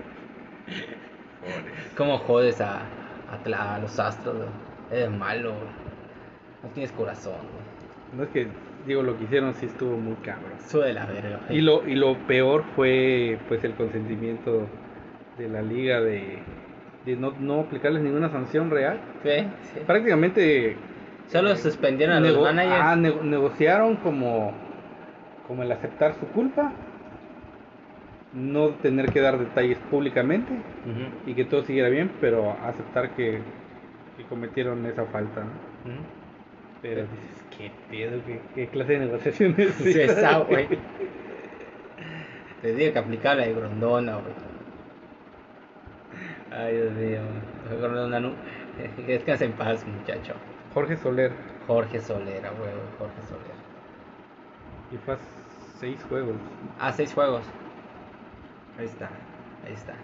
¿Cómo jodes a, a, a los astros? Eres malo. No tienes corazón, güey. No es que, digo, lo que hicieron sí estuvo muy cabrón. Sube la verga. Y lo, y lo peor fue, pues, el consentimiento de la liga de, de no, no aplicarles ninguna sanción real. Sí, sí. Prácticamente. Solo suspendieron a los managers. ah, nego- negociaron como, como el aceptar su culpa. no tener que dar detalles públicamente y que todo siguiera bien, pero aceptar que, que cometieron esa falta, ¿no? ujú. Pero dices, ¿qué pedo? ¿Qué, qué clase de negociaciones? Sí, esa, güey. Te digo que aplicar la de Grondona, güey. Ay, Dios mío. Grondona, no. Que descanse en paz, muchacho. Jorge Soler, Jorge Solera, güey. Jorge Solera. y fue a seis juegos. Ah, seis juegos. Ahí está, ahí está.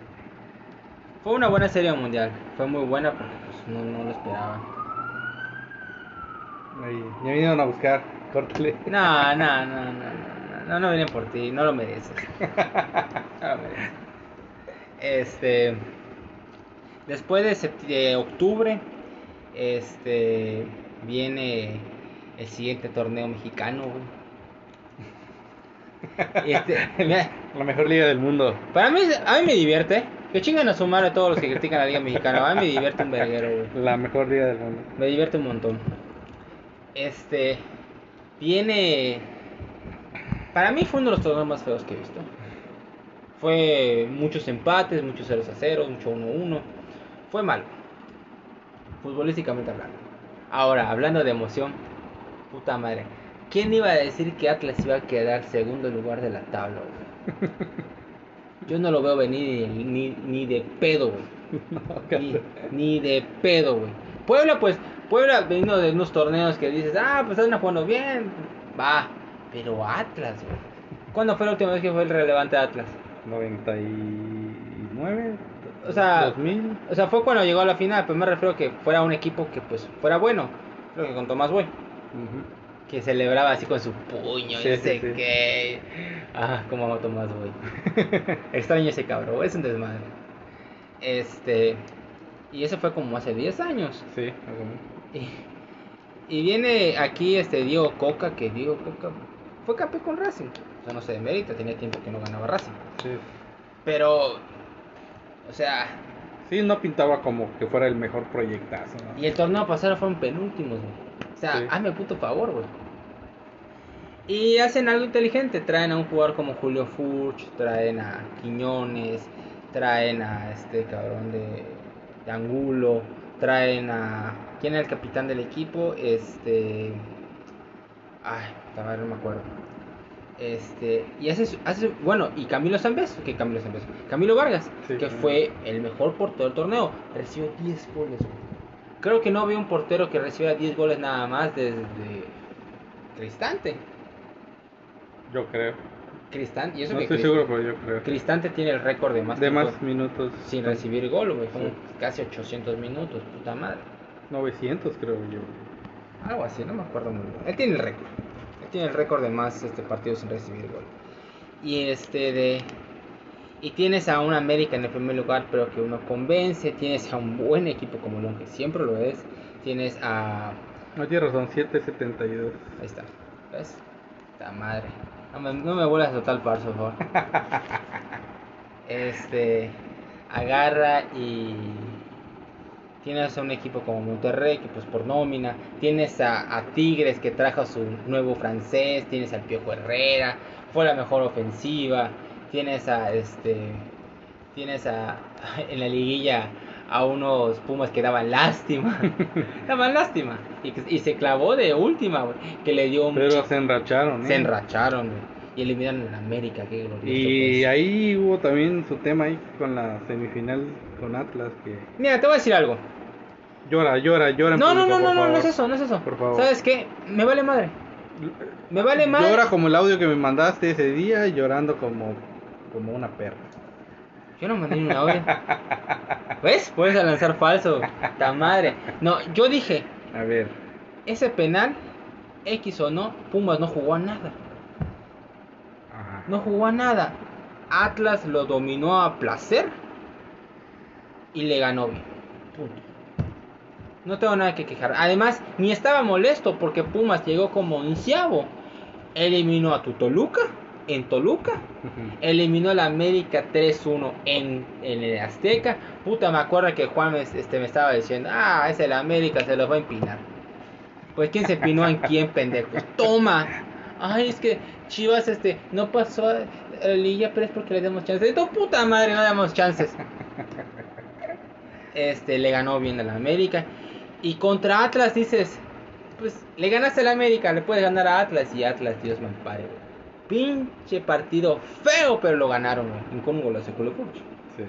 Fue una buena serie mundial. Fue muy buena porque pues, no, no lo esperaba. Ahí, ya vinieron a buscar, córtale. No, no, no, no, no, no, no vienen por ti, no lo mereces. No lo mereces. Este, después de, octubre, este, viene el siguiente torneo mexicano, güey. Este, mira, La mejor liga del mundo. para mí, a mí me divierte. Que chingan a su madre todos los que critican a la Liga Mexicana. A mí me divierte un verguero, güey. La mejor liga del mundo. Me divierte un montón. Este. Viene. Para mí fue uno de los torneos más feos que he visto. Fue muchos empates, muchos 0 a 0, mucho 1 1. Fue malo. Futbolísticamente hablando. Ahora, hablando de emoción. Puta madre. ¿Quién iba a decir que Atlas iba a quedar segundo lugar de la tabla, güey? Yo no lo veo venir ni, ni, ni de pedo, güey. Ni, ni de pedo, güey. Puebla, pues, Puebla vino de unos torneos que dices, ah, pues están jugando bien. Va. Pero Atlas, güey. ¿Cuándo fue la última vez que fue el relevante Atlas? 99, O sea, 2000. O sea, fue cuando llegó a la final, pero me refiero que fuera un equipo que pues fuera bueno. Creo que con Tomás Boy. Ujú. Que celebraba así con su puño y Sí, no sí, sé sí. qué. Ah, como amo a Tomás Boy. Extraño ese cabrón, es un desmadre. Este. Y eso fue como hace 10 años. Sí, más o menos. Y, y viene aquí este Diego Coca, que Diego Coca fue campeón con Racing. O sea, no se demerita, tenía tiempo que no ganaba Racing. Sí. Pero, o sea, Sí, no pintaba como que fuera el mejor proyectazo. ¿no? y el torneo pasado fueron penúltimos, güey. O sea, Sí. hazme puto favor, güey. Y hacen algo inteligente, traen a un jugador como Julio Furch, traen a Quiñones, traen a este cabrón de, de Angulo, traen a... ¿Quién era el capitán del equipo? Este... Ay, no me acuerdo. Este, y hace, hace bueno, y Camilo Zambes, que Camilo Zambes, Camilo Vargas, Sí, que fue el mejor portero del torneo, recibió 10 goles. Creo que no había un portero que recibiera 10 goles nada más desde Cristante. Yo creo. Cristante, y eso No que estoy seguro, pero yo creo. Cristante tiene el récord de más De tiempo más minutos. sin recibir gol, güey, Sí. casi 800 minutos, puta madre. 900 creo yo. Algo así, no me acuerdo muy bien. Él tiene el récord. Él tiene el récord de más este partidos sin recibir gol. Y este de y tienes a un América en el primer lugar, pero que uno convence, tienes a un buen equipo como León, que siempre lo es. Tienes a No tienes razón, 772. ahí está. ¿Ves? Esta madre. No me, no me vuelvas el par, por favor. Este agarra y tienes a un equipo como Monterrey que pues por nómina, tienes a, a Tigres que trajo a su nuevo francés, tienes al Piojo Herrera, fue la mejor ofensiva, tienes a este tienes a en la liguilla a unos Pumas que daban lástima, daban lástima y, y se clavó de última, que le dio un Pero se enracharon, ¿eh? se enracharon y eliminaron a América, qué glorioso Y pues. ahí hubo también su tema ahí con la semifinal con Atlas que Mira, te voy a decir algo. llora, llora, llora. No, no, público, no, no, no, no es eso, no es eso. Por favor. ¿Sabes qué? Me vale madre. Me vale madre. Llora como el audio que me mandaste ese día, llorando como, como una perra. Yo no mandé ni un audio. ¿Ves? Puedes lanzar falso. Ta madre. No, yo dije, A ver, ese penal, X o no, Pumas no jugó a nada. ajá. No jugó a nada. Atlas lo dominó a placer y le ganó bien. Punto. No tengo nada que quejar. Además, ni estaba molesto porque Pumas llegó como onceavo. Eliminó a tu Toluca en Toluca. Eliminó a la América 3-1 en, en el Azteca. Puta, me acuerdo que Juan me, este, me estaba diciendo, ah, es el América, se los va a empinar. Pues quién se empinó en quién, pendejos. Toma. Ay, es que Chivas este no pasó. la liguilla, pero es porque le damos chances. De tu puta madre, no le damos chances. Este, le ganó bien a la América. Y contra Atlas dices, pues le ganaste a la América, le puedes ganar a Atlas y Atlas, Dios me ampare, güey. Pinche partido feo, pero lo ganaron, güey. Con un golazo de Colo Colo. Sí.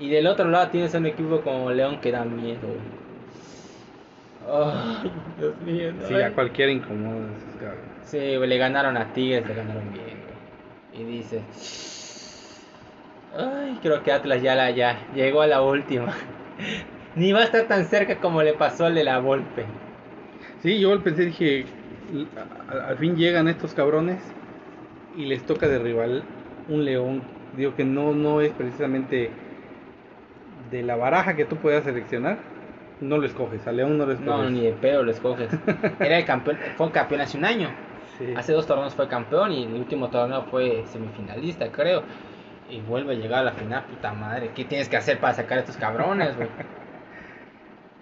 Y del otro lado tienes un equipo como León que da miedo, güey. Ay, Dios mío, no. Sí, a cualquiera incomoda. Sí, güey, le ganaron a Tigres, le ganaron bien, güey. Y dice, ay, creo que Atlas ya la ya llegó a la última. Ni va a estar tan cerca como le pasó al de la Volpe. Sí, yo pensé, dije, al, al fin llegan estos cabrones y les toca de rival un león. Digo que no, no es precisamente de la baraja que tú puedas seleccionar, no lo escoges, a León no lo escoges. No, ni de pedo lo escoges. Era el campeón, fue campeón hace un año. Sí. Hace dos torneos fue campeón y el último torneo fue semifinalista, creo. Y vuelve a llegar a la final, puta madre. ¿Qué tienes que hacer para sacar a estos cabrones, güey?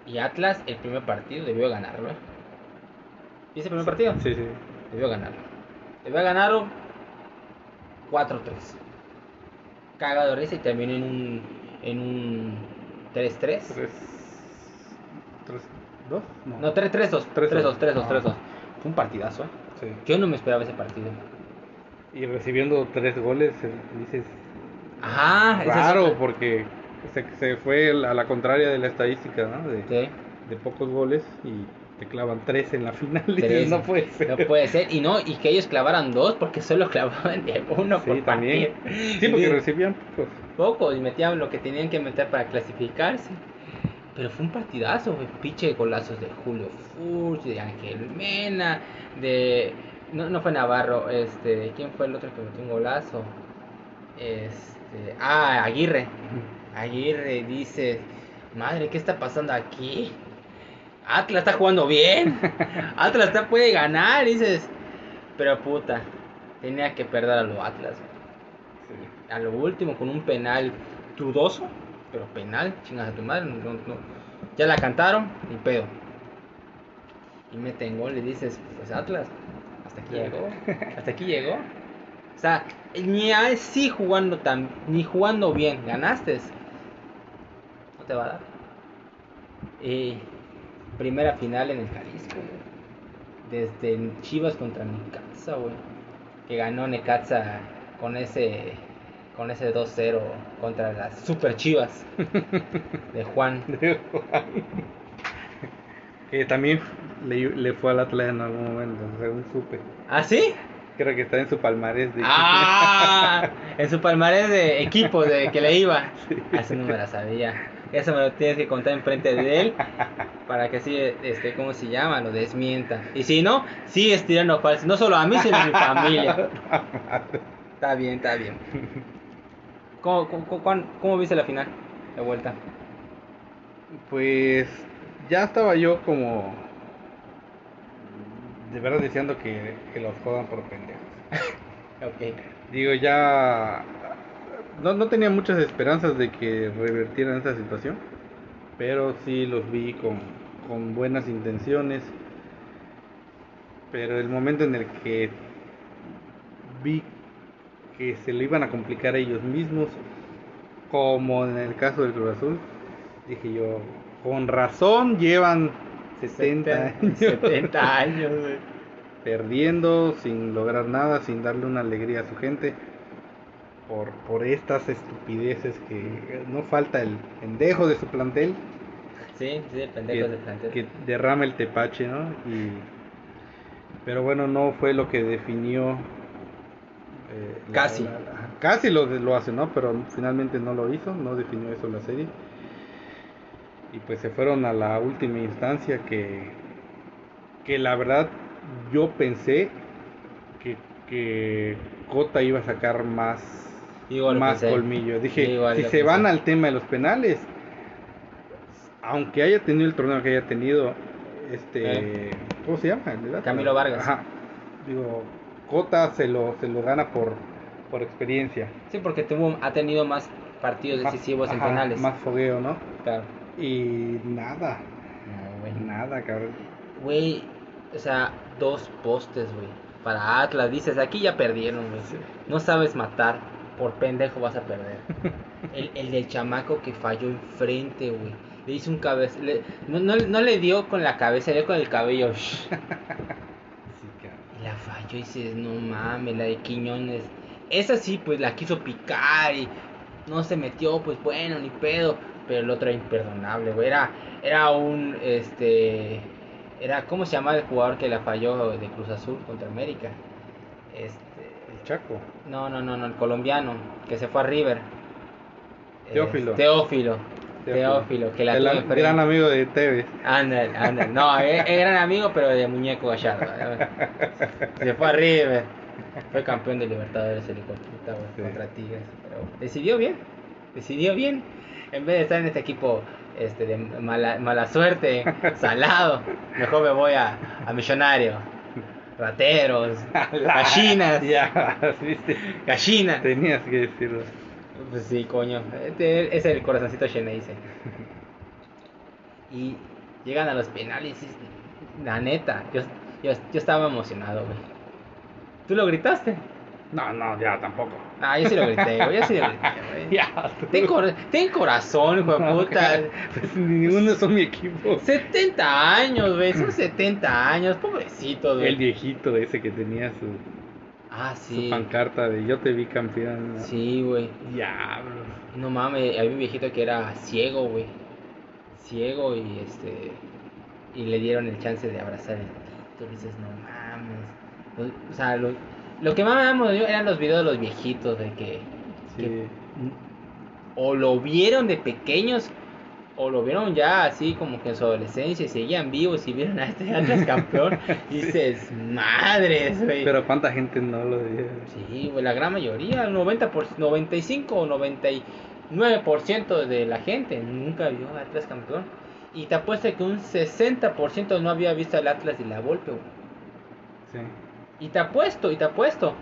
Y Atlas, el primer partido, debió ganarlo. ¿eh? ¿Viste el primer partido? Sí, sí. Debió ganarlo. Debió ganarlo 4-3. Cagado risa y terminó en un, en un 3-3. Tres, tres, dos, no. No, 3-3-2. 3-2, 3-2, 3-2. Fue un partidazo, ¿eh? Sí. Yo no me esperaba ese partido. Y recibiendo tres goles, eh, dices, Ajá, es otro- porque se, se fue a la contraria de la estadística, ¿no? De, Sí, de pocos goles y te clavan tres en la final. Dices, tres. no puede ser. No puede ser. Y no, y que ellos clavaran dos porque solo clavaban de uno Sí, por también. partido. Sí, porque Y recibían pocos. Poco, y metían lo que tenían que meter para clasificarse. Pero fue un partidazo, güey. Pinche golazos de Julio Furch, de Ángel Mena, de. No, no fue Navarro, este. ¿Quién fue el otro que metió un golazo? Este. Ah, Aguirre. Aguirre dice: Madre, ¿qué está pasando aquí? Atlas está jugando bien. Atlas está, puede ganar, dices. Pero puta, tenía que perder a los Atlas. a lo último con un penal dudoso, pero penal, chingas a tu madre, no, no- no. ya la cantaron, ni pedo. Y meten gol y dices, pues Atlas, hasta aquí llegó, hasta aquí llegó. O sea, ni así jugando tan, ni jugando bien, ganaste. No te va a dar. Y primera final en el Jalisco, güey. Desde Chivas contra Necaxa, güey. Que ganó Necaxa con ese con ese 2-0 contra las Super Chivas de Juan. que también le, le fue al Atlas en algún momento, según supe. ¿Ah, sí? Creo que está en su palmarés de ¡Ah! En su palmarés de equipo de que le iba. Ah, Eso no me la sabía. Eso me lo tienes que contar enfrente de él para que así, este, ¿cómo se llama? Lo desmienta. Y si no, sigue estirando falso. No solo a mí, sino a mi familia. Está bien, está bien. ¿Cómo, cómo, cómo, cómo viste la final? De vuelta. Pues ya estaba yo como de verdad deseando que, que los jodan por pendejos. Ok. Digo, ya no, no tenía muchas esperanzas de que revertieran esta situación, pero sí los vi con, con buenas intenciones. Pero el momento en el que vi que se lo iban a complicar a ellos mismos, como en el caso del Cruz Azul, dije yo, con razón llevan 70 años 70 años, güey. perdiendo, sin lograr nada, sin darle una alegría a su gente, por, por estas estupideces que no falta el pendejo de su plantel Sí, sí, que, pendejos de plantel. que derrama el tepache, ¿no? Y, pero bueno, no fue lo que definió. eh, Casi. la- la- casi lo, lo hace, ¿no? Pero finalmente no lo hizo, no definió eso la serie. Y pues se fueron a la última instancia que, que la verdad yo pensé que, que Cota iba a sacar más, Igual más pensé. colmillo. Dije, Igual si se pensé. van al tema de los penales, aunque haya tenido el torneo que haya tenido, este, ¿cómo se llama? Camilo Vargas. Ajá. Digo, Cota se lo, se lo gana por, por experiencia. Sí, porque tuvo, ha tenido más partidos Más- decisivos en ajá, penales. Más fogueo, ¿no? Claro. Y nada, No, güey. nada, cabrón. Güey, o sea, dos postes, güey. para Atlas. Dices, aquí ya perdieron, güey. No sabes matar, por pendejo vas a perder. el, el del chamaco que falló enfrente, güey. Le hizo un cabeza. No, no, no, le dio con la cabeza, le dio con el cabello. Sí. Y la falló y dices, no mames, la de Quiñones. Esa sí, pues la quiso picar y no se metió, pues bueno, ni pedo. Pero el otro era imperdonable, güey. Era, era un, este, era, ¿cómo se llama el jugador que la falló de Cruz Azul contra América? Este, El Chaco. no, no, no, no, el colombiano, que se fue a River. Teófilo. Eh, Teófilo. Teófilo, que la el gran amigo de Tevez. Ándale. No, es, es gran amigo, pero de muñeco gallardo. Se fue a River. Fue campeón de Libertadores güey, Sí. contra Tigres. Pero decidió bien. Decidió bien. En vez de estar en este equipo este, de mala, mala suerte, salado, mejor me voy a, a Millonario. Rateros, gallinas, Ya, viste. gallinas. Tenías que decirlo. Pues sí, coño. Este es el corazoncito Xeneize. Y llegan a los penales. La neta, yo, yo, yo estaba emocionado, güey. ¿Tú lo gritaste? No, no, ya tampoco. Ah, yo sí lo grité, güey. Yo sí lo grité, güey. Ya. Ten, cor- ten corazón, hijo de puta. pues ninguno son mi equipo. 70 años, güey. Son 70 años. Pobrecito, güey. El viejito ese que tenía su, Ah, su pancarta de yo te vi campeón. ¿no? Sí, güey. Diablos. No mames, había un viejito que era ciego, güey. Ciego y este. Y le dieron el chance de abrazar el título. Y dices, no mames. O sea, lo, lo que más me emocionó eran los videos de los viejitos, de que. Sí. que o lo vieron de pequeños. O lo vieron ya así como que en su adolescencia y seguían vivos y vieron a este Atlas campeón. Y dices, madres, güey. Pero cuánta gente no lo dio. Sí, güey, la gran mayoría, el 90 por, 95 o 99% de la gente nunca vio a Atlas campeón. Y te apuesto que un 60% no había visto al Atlas y la Volpe, güey. Sí. Y te apuesto, y te apuesto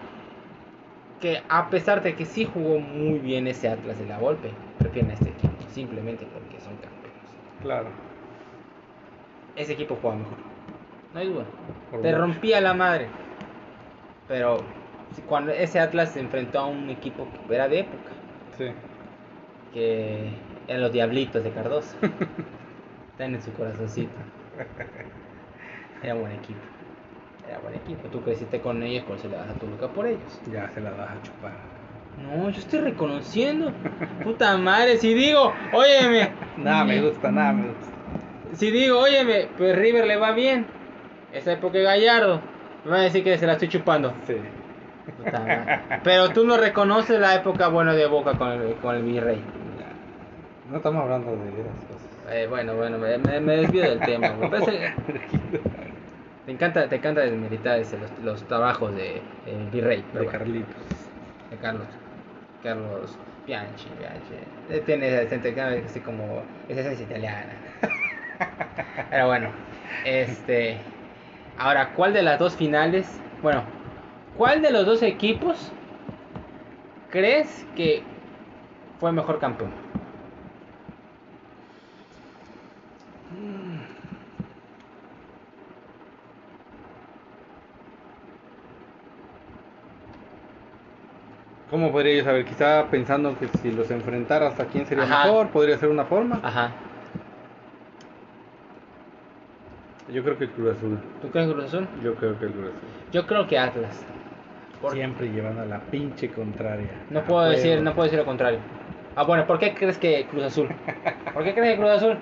que a pesar de que sí jugó muy bien ese Atlas de la Volpe, prefieren a este equipo, simplemente porque son campeones. Claro. Ese equipo juega mejor, no hay duda. Por Te mucho. rompía la madre. Pero si- cuando ese Atlas se enfrentó a un equipo que era de época, Sí. que eran los Diablitos de Cardoso. Están en su corazoncito. Era buen equipo. Era buen equipo. Tú creciste con ellos, por eso le das a tu Luca por ellos. Ya se la vas a chupar. No, yo estoy reconociendo. Puta madre, si digo, óyeme. Nada me gusta, nada me gusta. Si digo, óyeme, pues River le va bien. Esa época de Gallardo. Me van a decir que se la estoy chupando. Sí. Puta madre. Pero tú no reconoces la época buena de Boca con el, con el virrey. No estamos hablando de esas cosas. Eh, bueno, bueno, me, me, me desvío del tema. te encanta, te encanta desmeritar ese, los, los trabajos de eh, virrey. De bueno, Carlitos. de Carlos. Carlos Bianchi, Bianchi. Eh, Tiene esa esencia, así como esa esencia italiana. Pero bueno, este. Ahora, ¿cuál de las dos finales? Bueno, ¿cuál de los dos equipos crees que fue mejor campeón? ¿Cómo podría yo saber? Quizá pensando que si los enfrentaras a quién sería Ajá. mejor, podría ser una forma. Ajá. Yo creo que el Cruz Azul. ¿Tú crees Cruz Azul? Yo creo que el Cruz Azul. Yo creo que Atlas. Por- Siempre llevando a la pinche contraria. No puedo decir, no puedo decir lo contrario. Ah, bueno, ¿por qué crees que Cruz Azul? ¿Por qué crees que Cruz Azul?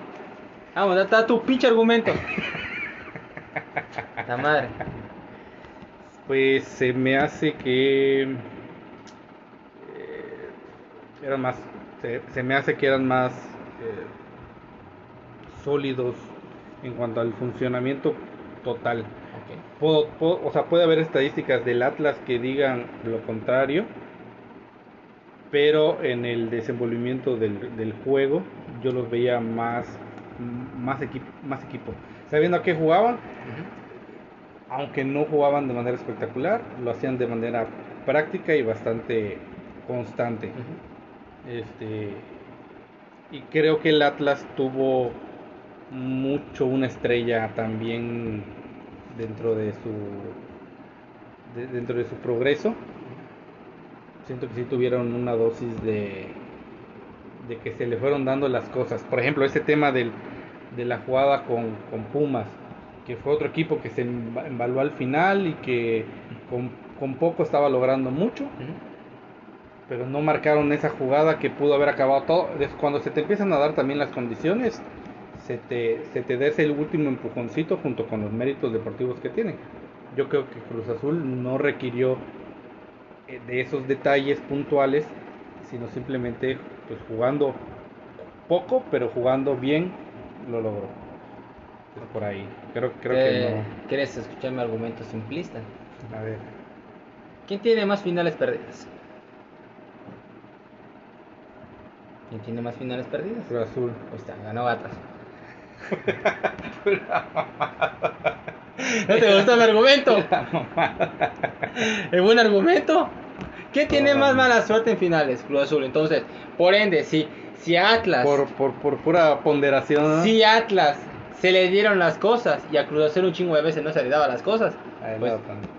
Vamos, da, da tu pinche argumento. La madre. Pues se me hace que eran más, se, se me hace que eran más eh, sólidos en cuanto al funcionamiento total. Ok. Puedo- puedo- o sea, puede haber estadísticas del Atlas que digan lo contrario, pero en el desenvolvimiento del, del juego yo los veía más, más, equipo, más equipo. Sabiendo a qué jugaban, aunque no jugaban de manera espectacular, lo hacían de manera práctica y bastante constante. Este, y creo que el Atlas tuvo mucho una estrella también dentro de su de- dentro de su progreso, siento que sí tuvieron una dosis de, de que se le fueron dando las cosas. Por ejemplo, ese tema del, de la jugada con, con Pumas, que fue otro equipo que se emba- embaló al final y que con, con poco estaba logrando mucho, pero no marcaron esa jugada que pudo haber acabado todo. Cuando se te empiezan a dar también las condiciones, se te, se te da ese último empujoncito junto con los méritos deportivos que tienen. Yo creo que Cruz Azul no requirió eh, de esos detalles puntuales, sino simplemente pues jugando poco, pero jugando bien, lo logró. Es por ahí. Creo, creo que Eh, ¿Quieres escuchar mi argumento simplista? no. A ver. ¿Quién tiene más finales perdidas? ¿Quién tiene más finales perdidas? Cruz Azul. Ahí está, ganó Atlas. ¿No te gustó mi argumento? ¿Es buen argumento? ¿Quién tiene más mala suerte en finales? Cruz Azul. Entonces, por ende, si, si Atlas, Por, por, por pura ponderación. ¿no? si Atlas se le dieron las cosas y a Cruz Azul un chingo de veces no se le daba las cosas, Ahí pues,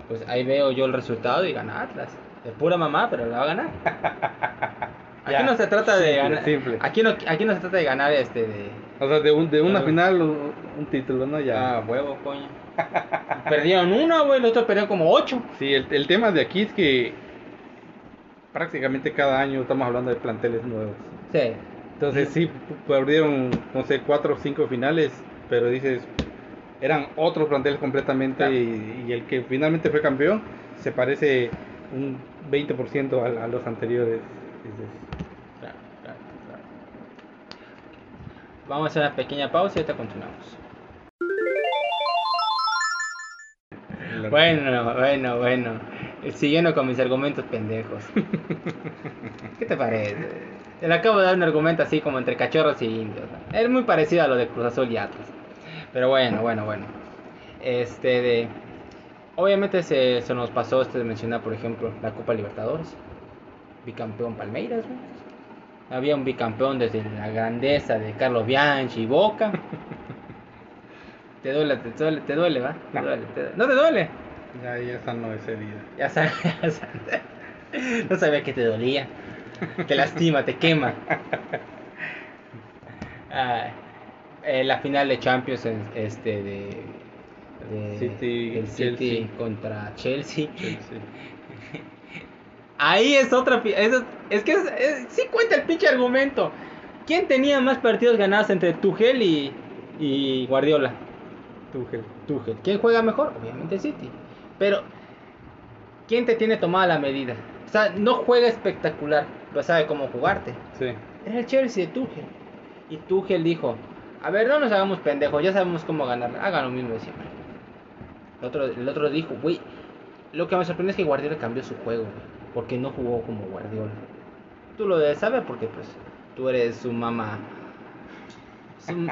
pues ahí veo yo el resultado y gana Atlas. De pura mamá, pero la va a ganar. Aquí Ya, no se trata de ganar. simple. Aquí no, aquí no se trata de ganar este de. O sea, de, un, de una final, un, un título, ¿no? Ya. Ah, huevo, coño. Perdieron una, güey, los otros perdieron como ocho. Sí, el, el tema de aquí es que prácticamente cada año estamos hablando de planteles nuevos. Sí. Entonces sí, perdieron, no sé, cuatro o cinco finales, pero dices, eran otros planteles completamente Claro. y, y el que finalmente fue campeón se parece un 20% a, a los anteriores. Dices, Claro, claro, claro. Vamos a hacer una pequeña pausa y ahorita continuamos. Bueno, bueno, bueno. Siguiendo con mis argumentos pendejos. ¿Qué te parece? Le acabo de dar un argumento así como entre cachorros y indios. Es muy parecido a lo de Cruz Azul y Atlas. Pero bueno, bueno, bueno. Este de. Obviamente se, se nos pasó este de mencionar, por ejemplo, la Copa Libertadores. Bicampeón Palmeiras, güey. Había un bicampeón desde la grandeza de Carlos Bianchi y Boca. Te duele, te duele, te duele, ¿va? Te No. duele, te duele. ¿No te duele? Ya, ya sanó ese día. Ya sabes. No sabía que te dolía. Te lastima, te quema. Ah, eh, la final de Champions es- este de, de City, del City Chelsea. contra Chelsea. Chelsea. Ahí es otra eso- es que es, es- sí cuenta el pinche argumento. ¿Quién tenía más partidos ganados entre Tuchel y, y Guardiola? Tuchel. Tuchel. ¿Quién juega mejor? Obviamente City. Pero, ¿quién te tiene tomada la medida? O sea, no juega espectacular, pero sabe cómo jugarte. Sí. Era el Chelsea de Tuchel. Y Tuchel dijo, a ver, no nos hagamos pendejos, ya sabemos cómo ganar, hagan lo mismo de siempre. El otro, el otro dijo, güey, lo que me sorprende es que Guardiola cambió su juego, porque no jugó como Guardiola. Tú lo debes saber porque pues tú eres su mamá, su,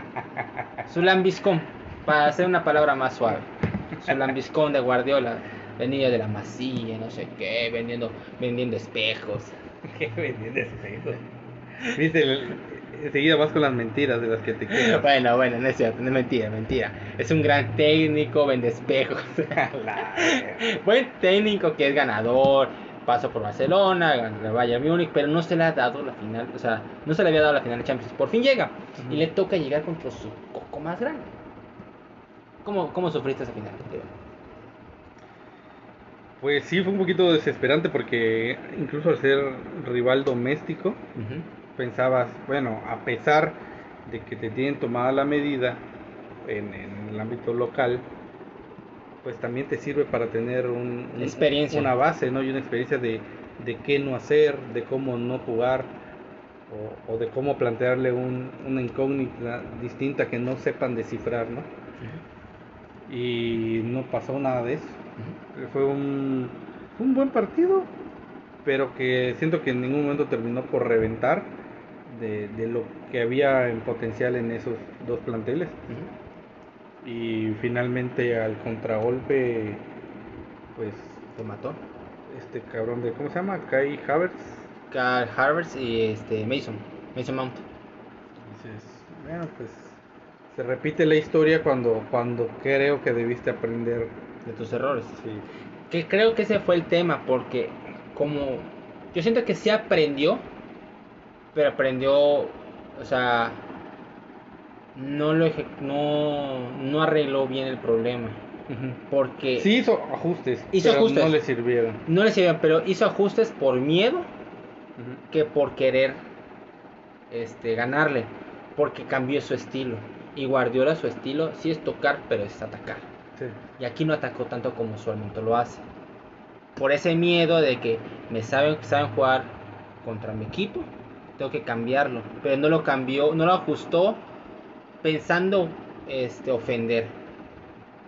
su lambiscón, para hacer una palabra más suave. Su lambiscón de Guardiola venía de la masilla, no sé qué, vendiendo, vendiendo espejos. Qué vendiendo espejos. Viste, el- enseguida vas con las mentiras de las que te quedas. Bueno, bueno, no es cierto, no es mentira, mentira. Es un gran técnico, vende espejos. Buen técnico que es ganador, pasó por Barcelona, ganó Bayern Múnich, pero no se le ha dado la final, o sea, no se le había dado la final de Champions. Por fin llega y le toca llegar contra su coco más grande. ¿Cómo, cómo sufriste esa final? Pues sí, fue un poquito desesperante porque incluso al ser rival doméstico. Pensabas, bueno, a pesar de que te tienen tomada la medida en, en el ámbito local, pues también te sirve para tener un, un- Experiencia. una base, ¿no? Y una experiencia de, de qué no hacer, de cómo no jugar, o, o de cómo plantearle un- una incógnita distinta que no sepan descifrar, ¿no? Y no pasó nada de eso. Fue un, fue un buen partido, pero que siento que en ningún momento terminó por reventar de, de lo que había en potencial en esos dos planteles. Y finalmente al contragolpe, pues Te mató. este cabrón de, ¿cómo se llama? Kai Havertz. Carl Harvard y este Mason, Mason Mount. Dices, bueno, pues se repite la historia cuando, cuando creo que debiste aprender. De tus errores. Sí. Que creo que ese fue el tema, porque como yo siento que sí aprendió, pero aprendió, o sea, no lo eje- no, no arregló bien el problema. Porque Sí hizo ajustes, Hizo pero ajustes. no le sirvieron. no le sirvieron, pero hizo ajustes por miedo que por querer este, ganarle, porque cambió su estilo. Y Guardiola su estilo sí es tocar, pero es atacar. Sí. Y aquí no atacó tanto como usualmente lo hace. Por ese miedo de que me saben, saben jugar contra mi equipo, tengo que cambiarlo. Pero no lo cambió, no lo ajustó pensando este, ofender.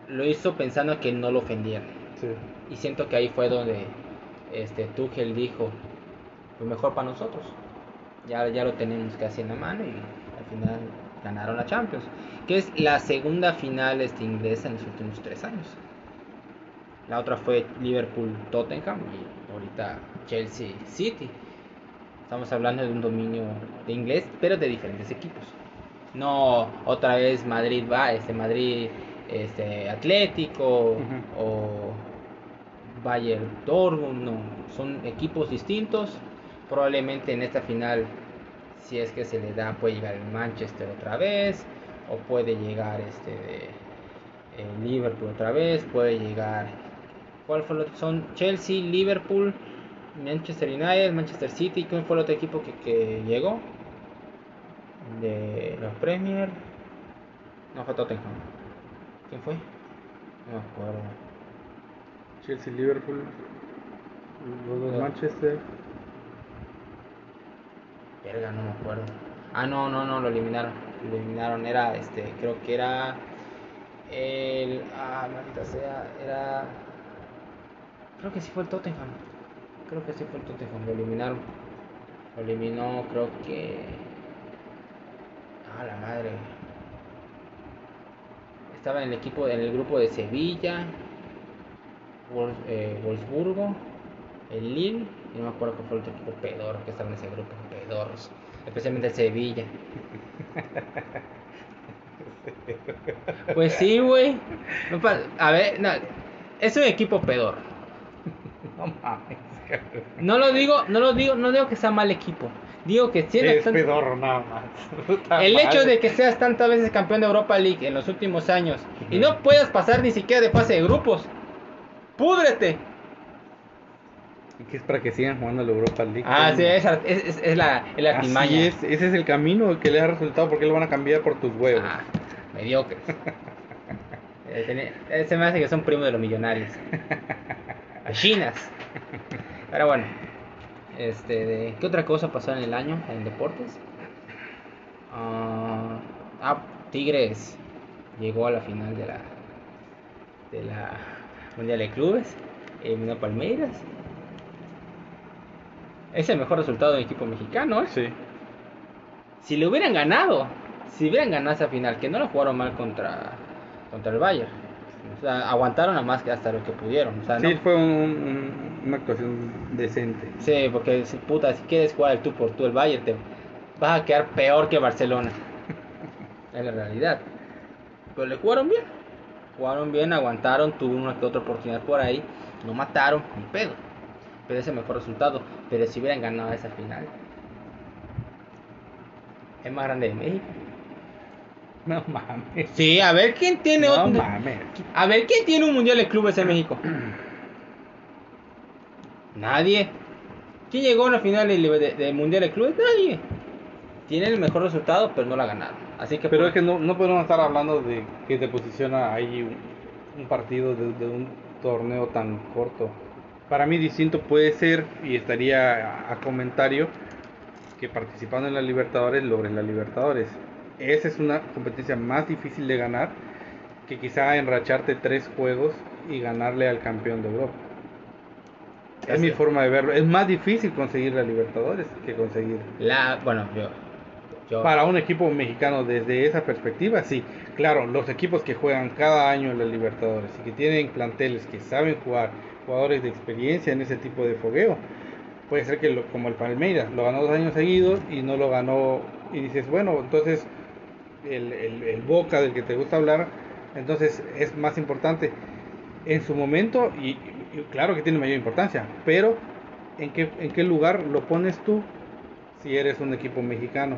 Lo hizo pensando que no lo ofendieran. Sí. Y siento que ahí fue donde este, Tuchel dijo, lo mejor para nosotros. Ya, ya lo tenemos casi en la mano y al final ganaron la Champions. Que es la segunda final este, inglesa en los últimos tres años. La otra fue Liverpool-Tottenham y ahorita Chelsea-City. Estamos hablando de un dominio de inglés, pero de diferentes equipos. No otra vez Madrid va, este Madrid este Atlético Ujú. o Bayern Dortmund, no, son equipos distintos. Probablemente en esta final, si es que se le da, puede llegar el Manchester otra vez, o puede llegar este de el Liverpool otra vez, puede llegar. ¿Cuál fue otro? Son Chelsea, Liverpool, Manchester United, Manchester City. ¿Quién fue el otro equipo que, que llegó? De la Premier. No fue Tottenham. ¿Quién fue? No me acuerdo. Chelsea, Liverpool, los dos. Manchester. Verga, no me acuerdo. Ah, no, no, no, lo eliminaron. Lo eliminaron, era este, creo que era el. Ah, maldita sea, era. Creo que sí fue el Tottenham. Creo que sí fue el Tottenham, lo eliminaron. Lo eliminó, creo que. Ah, la madre. Estaba en el equipo, en el grupo de Sevilla, eh, Wolfsburgo, el Lille, y no me acuerdo cuál fue el otro equipo pedorro que estaba en ese grupo, pedorros, especialmente el Sevilla. Pues sí, güey. No A ver, no, es un equipo pedor. No mames. No lo digo, no lo digo, no digo que sea mal equipo. Digo que tiene Es pedorro nada más. El hecho de que seas tantas veces campeón de Europa League en los últimos años y no puedas pasar ni siquiera de fase de grupos, púdrete. Y que es para que sigan jugando la Europa League. Ah, ¿no? sí, es, es, es- es la, es la Así es, ese es el camino que le ha resultado porque lo van a cambiar por tus huevos. Ah, mediocres. Eh, eh, se me hace que son primos de los millonarios. Chinas. Pero bueno, este, de- ¿qué otra cosa pasó en el año en deportes? Ah, ah, Tigres llegó a la final de la de la Mundial de Clubes, eliminó Palmeiras. Es el mejor resultado de un equipo mexicano, ¿eh? Sí. Si le hubieran ganado, si hubieran ganado esa final, que no lo jugaron mal contra, contra el Bayern. O sea, aguantaron a más que hasta lo que pudieron. O sea, Sí, no- fue un- un- una actuación decente. sí, porque si puta, si quieres jugar el tú por tú el Bayern, te vas a quedar peor que Barcelona. es la realidad. Pero le jugaron bien. Jugaron bien, aguantaron, tuvo una que otra oportunidad por ahí. No mataron, ni pedo. Pero ese mejor resultado. Pero si hubieran ganado esa final, es más grande de México. No mames. Sí, a ver quién tiene No otro. mames. A ver quién tiene un mundial de clubes en México. Nadie. ¿Quién llegó a la final del de, de mundial de clubes? Nadie. Tiene el mejor resultado, pero no la ganaron. Así que. Pero por- es que no, no podemos estar hablando de que te posiciona ahí un, un partido de, de un torneo tan corto. Para mí distinto puede ser, y estaría a, a comentario, que participando en la Libertadores logres la Libertadores. Esa es una competencia más difícil de ganar que quizá enracharte tres juegos y ganarle al campeón de Europa. Es mi forma de verlo. Es más difícil conseguir la Libertadores que conseguir La, bueno, yo. yo para un equipo mexicano desde esa perspectiva, sí. Claro, los equipos que juegan cada año en la Libertadores y que tienen planteles que saben jugar, jugadores de experiencia en ese tipo de fogueo, puede ser que lo- como el Palmeiras lo ganó dos años seguidos y no lo ganó y dices, bueno, entonces el, el- el Boca del que te gusta hablar, entonces es más importante. En su momento, y y claro que tiene mayor importancia, pero ¿en qué, ¿en qué lugar lo pones tú si eres un equipo mexicano?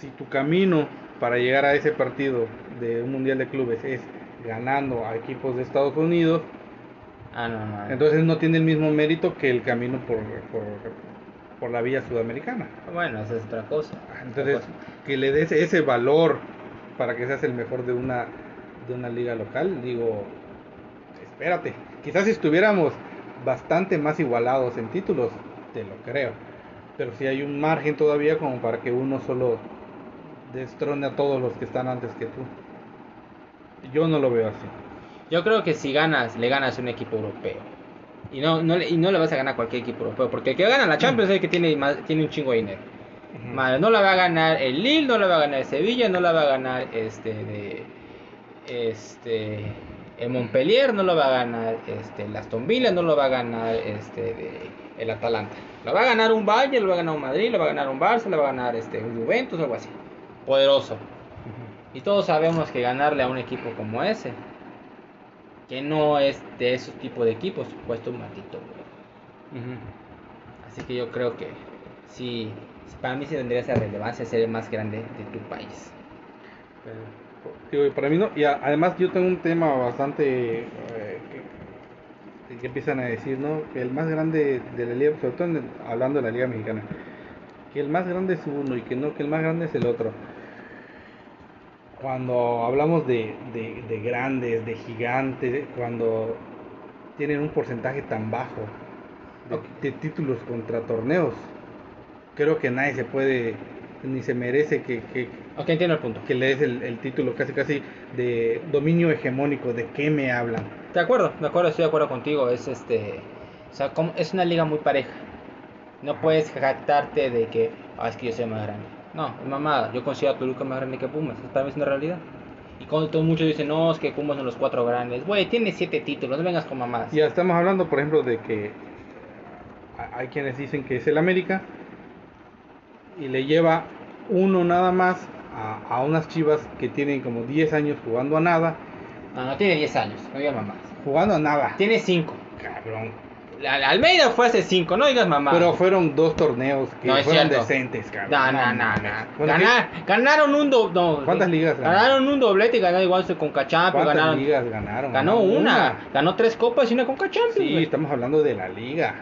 Si tu camino para llegar a ese partido de un Mundial de Clubes es ganando a equipos de Estados Unidos, Ah, no, no. entonces no tiene el mismo mérito que el camino por, por, por la vía sudamericana. Bueno, esa es otra cosa. Entonces, Otra cosa. que le des ese valor para que seas el mejor de una, de una liga local, digo, espérate, quizás si estuviéramos bastante más igualados en títulos, te lo creo, pero si hay un margen todavía como para que uno solo destrone a todos los que están antes que tú. Yo no lo veo así. Yo creo que si ganas, le ganas a un equipo europeo. Y no, no, le, y no le vas a ganar a cualquier equipo europeo. Porque el que gana la Champions es el que tiene, más, tiene un chingo de dinero. No la va a ganar el Lille, no la va a ganar el Sevilla, no la va a ganar este de este el Montpellier, no lo va a ganar este el Aston Villa, no lo va a ganar este de el Atalanta. Lo va a ganar un Bayern, lo va a ganar un Madrid, lo va a ganar un Barça, lo va a ganar este un Juventus algo así. Poderoso. Y todos sabemos que ganarle a un equipo como ese, que no es de esos tipos de equipos, cuesta un. Ujú. Así que yo creo que sí, para mí sí tendría esa relevancia ser el más grande de tu país. Eh, para mí no, y a- además yo tengo un tema bastante eh, que, que empiezan a decir, ¿no? Que el más grande de la liga, sobre todo en el- hablando de la liga mexicana, que el más grande es uno y que no, que el más grande es el otro. Cuando hablamos de, de, de grandes, de gigantes, cuando tienen un porcentaje tan bajo de, títulos contra torneos, creo que nadie se puede ni se merece que, que, entiendo el punto. que le des el, el título casi casi de dominio hegemónico, de qué me hablan. De acuerdo, de acuerdo, estoy de acuerdo contigo. Es este, o sea, como, es una liga muy pareja. No puedes jactarte de que, ah, es que yo soy más grande. No, es mamada. Yo considero a Toluca más grande que Pumas. Es para mí es una realidad. Y cuando todos muchos dicen, no, es que Pumas son los cuatro grandes. Güey, tiene siete títulos, no vengas con mamadas. Ya estamos hablando, por ejemplo, de que hay quienes dicen que es el América y le lleva uno nada más a, a unas chivas que tienen como 10 años jugando a nada, No, no tiene 10 años, no digas mamadas. jugando a nada. Tiene 5. Cabrón. Almeida fue hace 5, no digas mamadas. Pero fueron dos torneos que No fueron cierto. decentes, cabrón. No, no, no, no. Bueno, Ganar- ganaron un do, no, ¿Cuántas ligas ganaron? Ganaron un doblete y ganaron igual con ¿qué- Cachampions. ¿Cuántas Ganaron, ligas ganaron? ganó una, ganó tres copas y una con Cachampions. Sí, estamos hablando de la liga.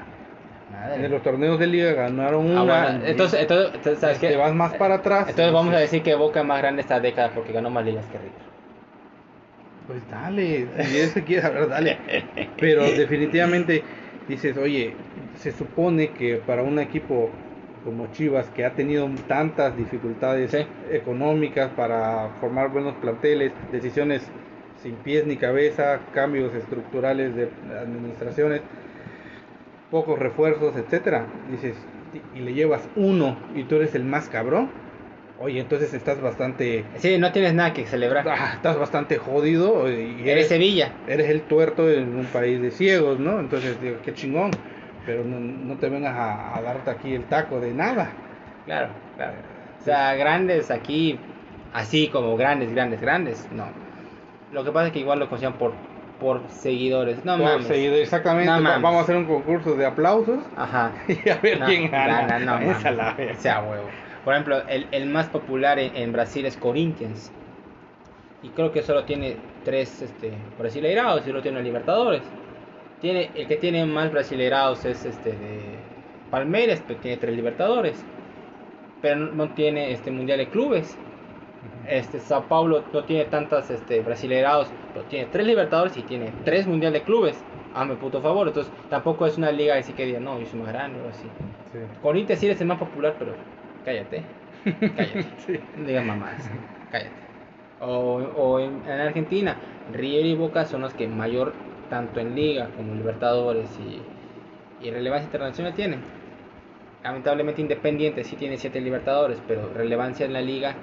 Madre. En los torneos de liga ganaron Ah, una. bueno, entonces, entonces, entonces, ¿sabes te qué? vas más para atrás. Entonces vamos a decir que Boca es más grande esta década porque ganó más ligas que River. Pues dale, si eso quieres saber, dale. Pero definitivamente dices, oye, se supone que para un equipo como Chivas, que ha tenido tantas dificultades Sí. económicas para formar buenos planteles, decisiones sin pies ni cabeza, cambios estructurales de administraciones, pocos refuerzos, etcétera, dices, y- y le llevas uno y tú eres el más cabrón, oye, entonces estás bastante Sí, no tienes nada que celebrar. ah, estás bastante jodido y Eres eres, Sevilla. eres el tuerto en un país de ciegos, ¿no? Entonces, digo, qué chingón, pero no, no te vengas a, a darte aquí el taco de nada. Claro, claro. O sea, grandes aquí, así como grandes, grandes, grandes, no. Lo que pasa es que igual lo consideran por, por seguidores. No Por mames. seguido, exactamente, No mames. vamos a hacer un concurso de aplausos Ajá. y a ver No, quién gana. gana, no, Esa mames. la verga. Sea huevo. Por ejemplo, el, el más popular en, en Brasil es Corinthians. Y creo que solo tiene tres este, brasileirados y lo tiene Libertadores. Tiene, el que tiene más brasileirados es este de Palmeiras, que tiene tres Libertadores. Pero no, tiene este Mundial de Clubes. Este Sao Paulo no tiene tantas este, brasileirados, pero tiene tres Libertadores y tiene tres Mundial de Clubes. Hazme puto favor. Entonces tampoco es una liga así que diga, no, yo soy más grande o así. Sí. Corinthians sí eres el más popular, pero cállate. Cállate. Sí. No digas mamás. Cállate. O, o en, en Argentina, River y Boca son los que mayor, tanto en Liga como en Libertadores y, y relevancia internacional tienen. Lamentablemente Independiente sí tiene 7 Libertadores, pero relevancia en la Liga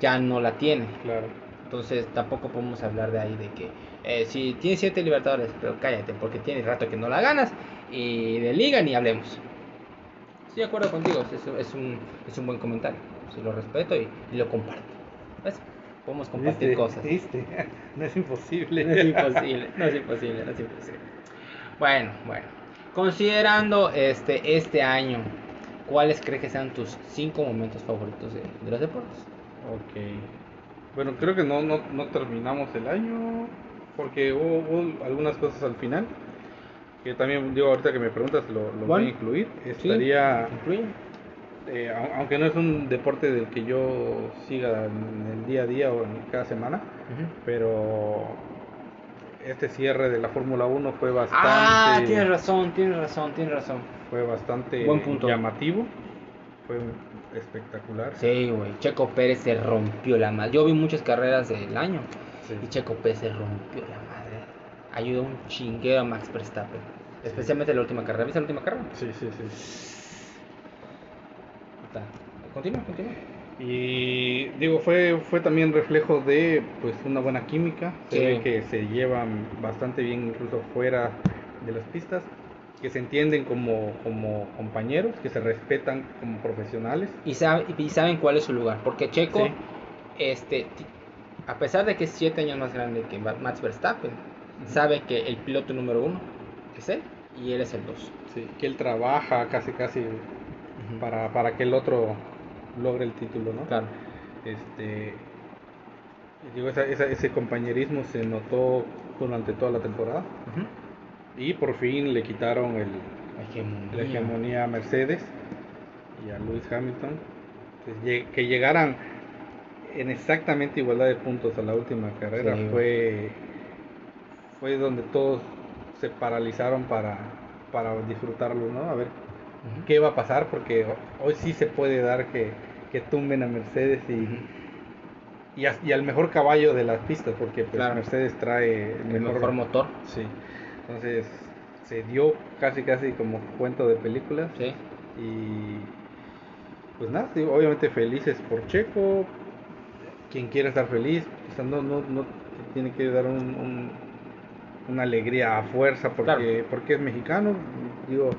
ya no la tiene. Claro. Entonces tampoco podemos hablar de ahí de que eh, si tienes 7 Libertadores, pero cállate, porque tiene rato que no la ganas y de Liga ni hablemos. Estoy de acuerdo contigo, es, es un, es un buen comentario. Sí, lo respeto y, y lo comparto. ¿Ves? Podemos compartir ¿Viste? cosas. ¿Viste? No es imposible. No es imposible, no es imposible, no es imposible. Bueno, bueno. Considerando este, este año, ¿cuáles crees que sean tus cinco momentos favoritos de, de los deportes? Ok. Bueno, creo que no, no, no terminamos el año porque hubo, hubo algunas cosas al final que también, digo, ahorita que me preguntas, lo, lo voy a incluir. Sí, Estaría, incluye. eh, au- aunque no es un deporte del que yo siga en el día a día o en cada semana, pero este cierre de la Fórmula 1 fue bastante, Ah, tienes razón, tienes razón, tienes razón. fue bastante Buen punto. llamativo, fue espectacular. Sí, güey. Checo Pérez se rompió la madre. Yo vi muchas carreras del año Sí. y Checo Pérez se rompió la Ayudó un chinguero a Max Verstappen. Especialmente la última carrera. ¿Viste la última carrera? Sí, sí, sí. Está. Continúa, continúa. Y digo, fue, fue también reflejo de pues una buena química, se Sí. ve que se llevan bastante bien incluso fuera de las pistas, que se entienden como, como compañeros, que se respetan como profesionales. Y, sabe- y saben cuál es su lugar. Porque Checo, Sí. este, a pesar de que es 7 años más grande que Ma- Max Verstappen, sabe que el piloto número uno es él y él es el 2. Sí, que él trabaja casi casi para, para que el otro logre el título, ¿no? Claro. Este, digo, esa- esa- ese compañerismo se notó durante toda la temporada y por fin le quitaron el, Hegemonía. la hegemonía a Mercedes y a Lewis Hamilton. Entonces, que llegaran en exactamente igualdad de puntos a la última carrera Sí. fue, fue donde todos se paralizaron para, para disfrutarlo, ¿no? A ver qué va a pasar, porque ho- hoy sí se puede dar que, que tumben a Mercedes y, y, al mejor caballo de las pistas, porque pues, Claro. Mercedes trae El mejor motor. Sí, entonces se dio casi casi como cuento de películas Sí. y pues nada, obviamente felices por Checo, quien quiera estar feliz, o sea, no, no, no tiene que dar un, un- una alegría a fuerza porque, Claro. porque es mexicano, digo,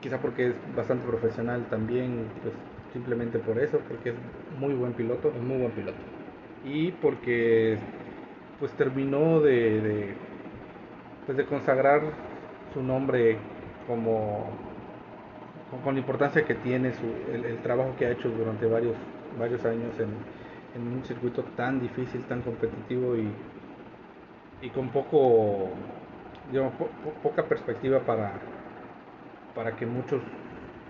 quizá porque es bastante profesional también, pues simplemente por eso, porque es muy buen piloto Es muy buen piloto. y porque pues terminó de, de, pues, de consagrar su nombre como con, con la importancia que tiene su, el, el trabajo que ha hecho durante varios varios años en, en un circuito tan difícil tan competitivo y, y con poco digamos, po- po- poca perspectiva para para que muchos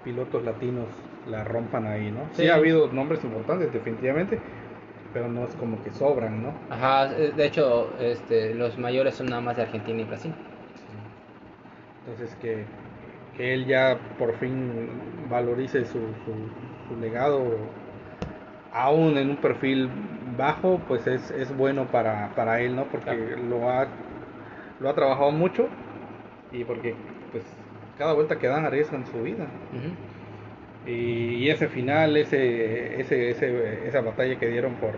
pilotos latinos la rompan ahí, ¿no? Sí, Sí. ha habido nombres importantes definitivamente, pero no es como que sobran, ¿no? Ajá, eh, de hecho, este, los mayores son nada más de Argentina y Brasil. Entonces que, que él ya por fin valorice su, su, su legado, aún en un perfil bajo, pues es, es bueno para, para él, ¿no? Porque Claro. lo ha lo ha trabajado mucho y porque pues cada vuelta que dan arriesgan su vida. Y, y ese final, ese, ese, ese, esa batalla que dieron por,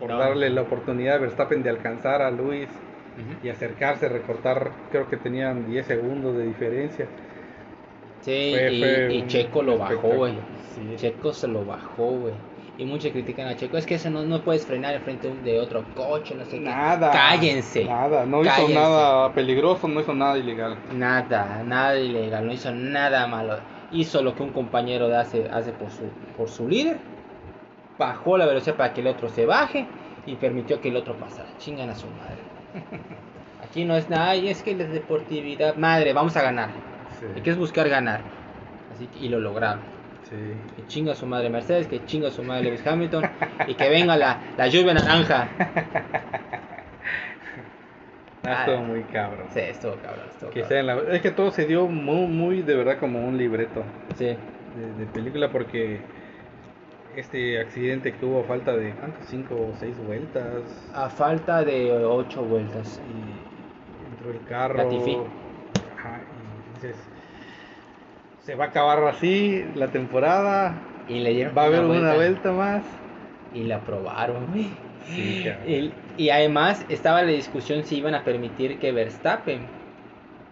por No. darle la oportunidad a Verstappen de alcanzar a Luis y acercarse, recortar, creo que tenían 10 segundos de diferencia. Sí, Fue- y, fue y un Checo lo bajó, güey. Sí. Checo se lo bajó, güey. Y muchos critican a Checo. Es que eso no, no puedes frenar enfrente de otro coche, no sé qué. Nada. Cállense. Nada, no Cállense. hizo nada peligroso, no hizo nada ilegal. Nada, nada ilegal, no hizo nada malo. Hizo lo que un compañero hace, hace por, su, por su líder. Bajó la velocidad para que el otro se baje y permitió que el otro pasara. Chingan a su madre. Aquí no es nada, y es que la deportividad. Madre, vamos a ganar. Hay que buscar ganar. Así que- y lo lograron. Sí. Que chinga su madre Mercedes, que chinga su madre Lewis Hamilton y que venga la, la lluvia naranja. Ah, Ah. estuvo muy cabrón. Sí, estuvo cabrón, estuvo Que cabrón. la- es que todo se dio muy, muy de verdad como un libreto Sí. de, de película porque este accidente que hubo a falta de ¿cuánto? cinco o seis vueltas A falta de ocho vueltas. y entró el carro. Ajá, y dices se va a acabar así la temporada Y le dieron va a haber una vuelta más Y la aprobaron, güey. Sí. Y, y además estaba la discusión si iban a permitir que Verstappen,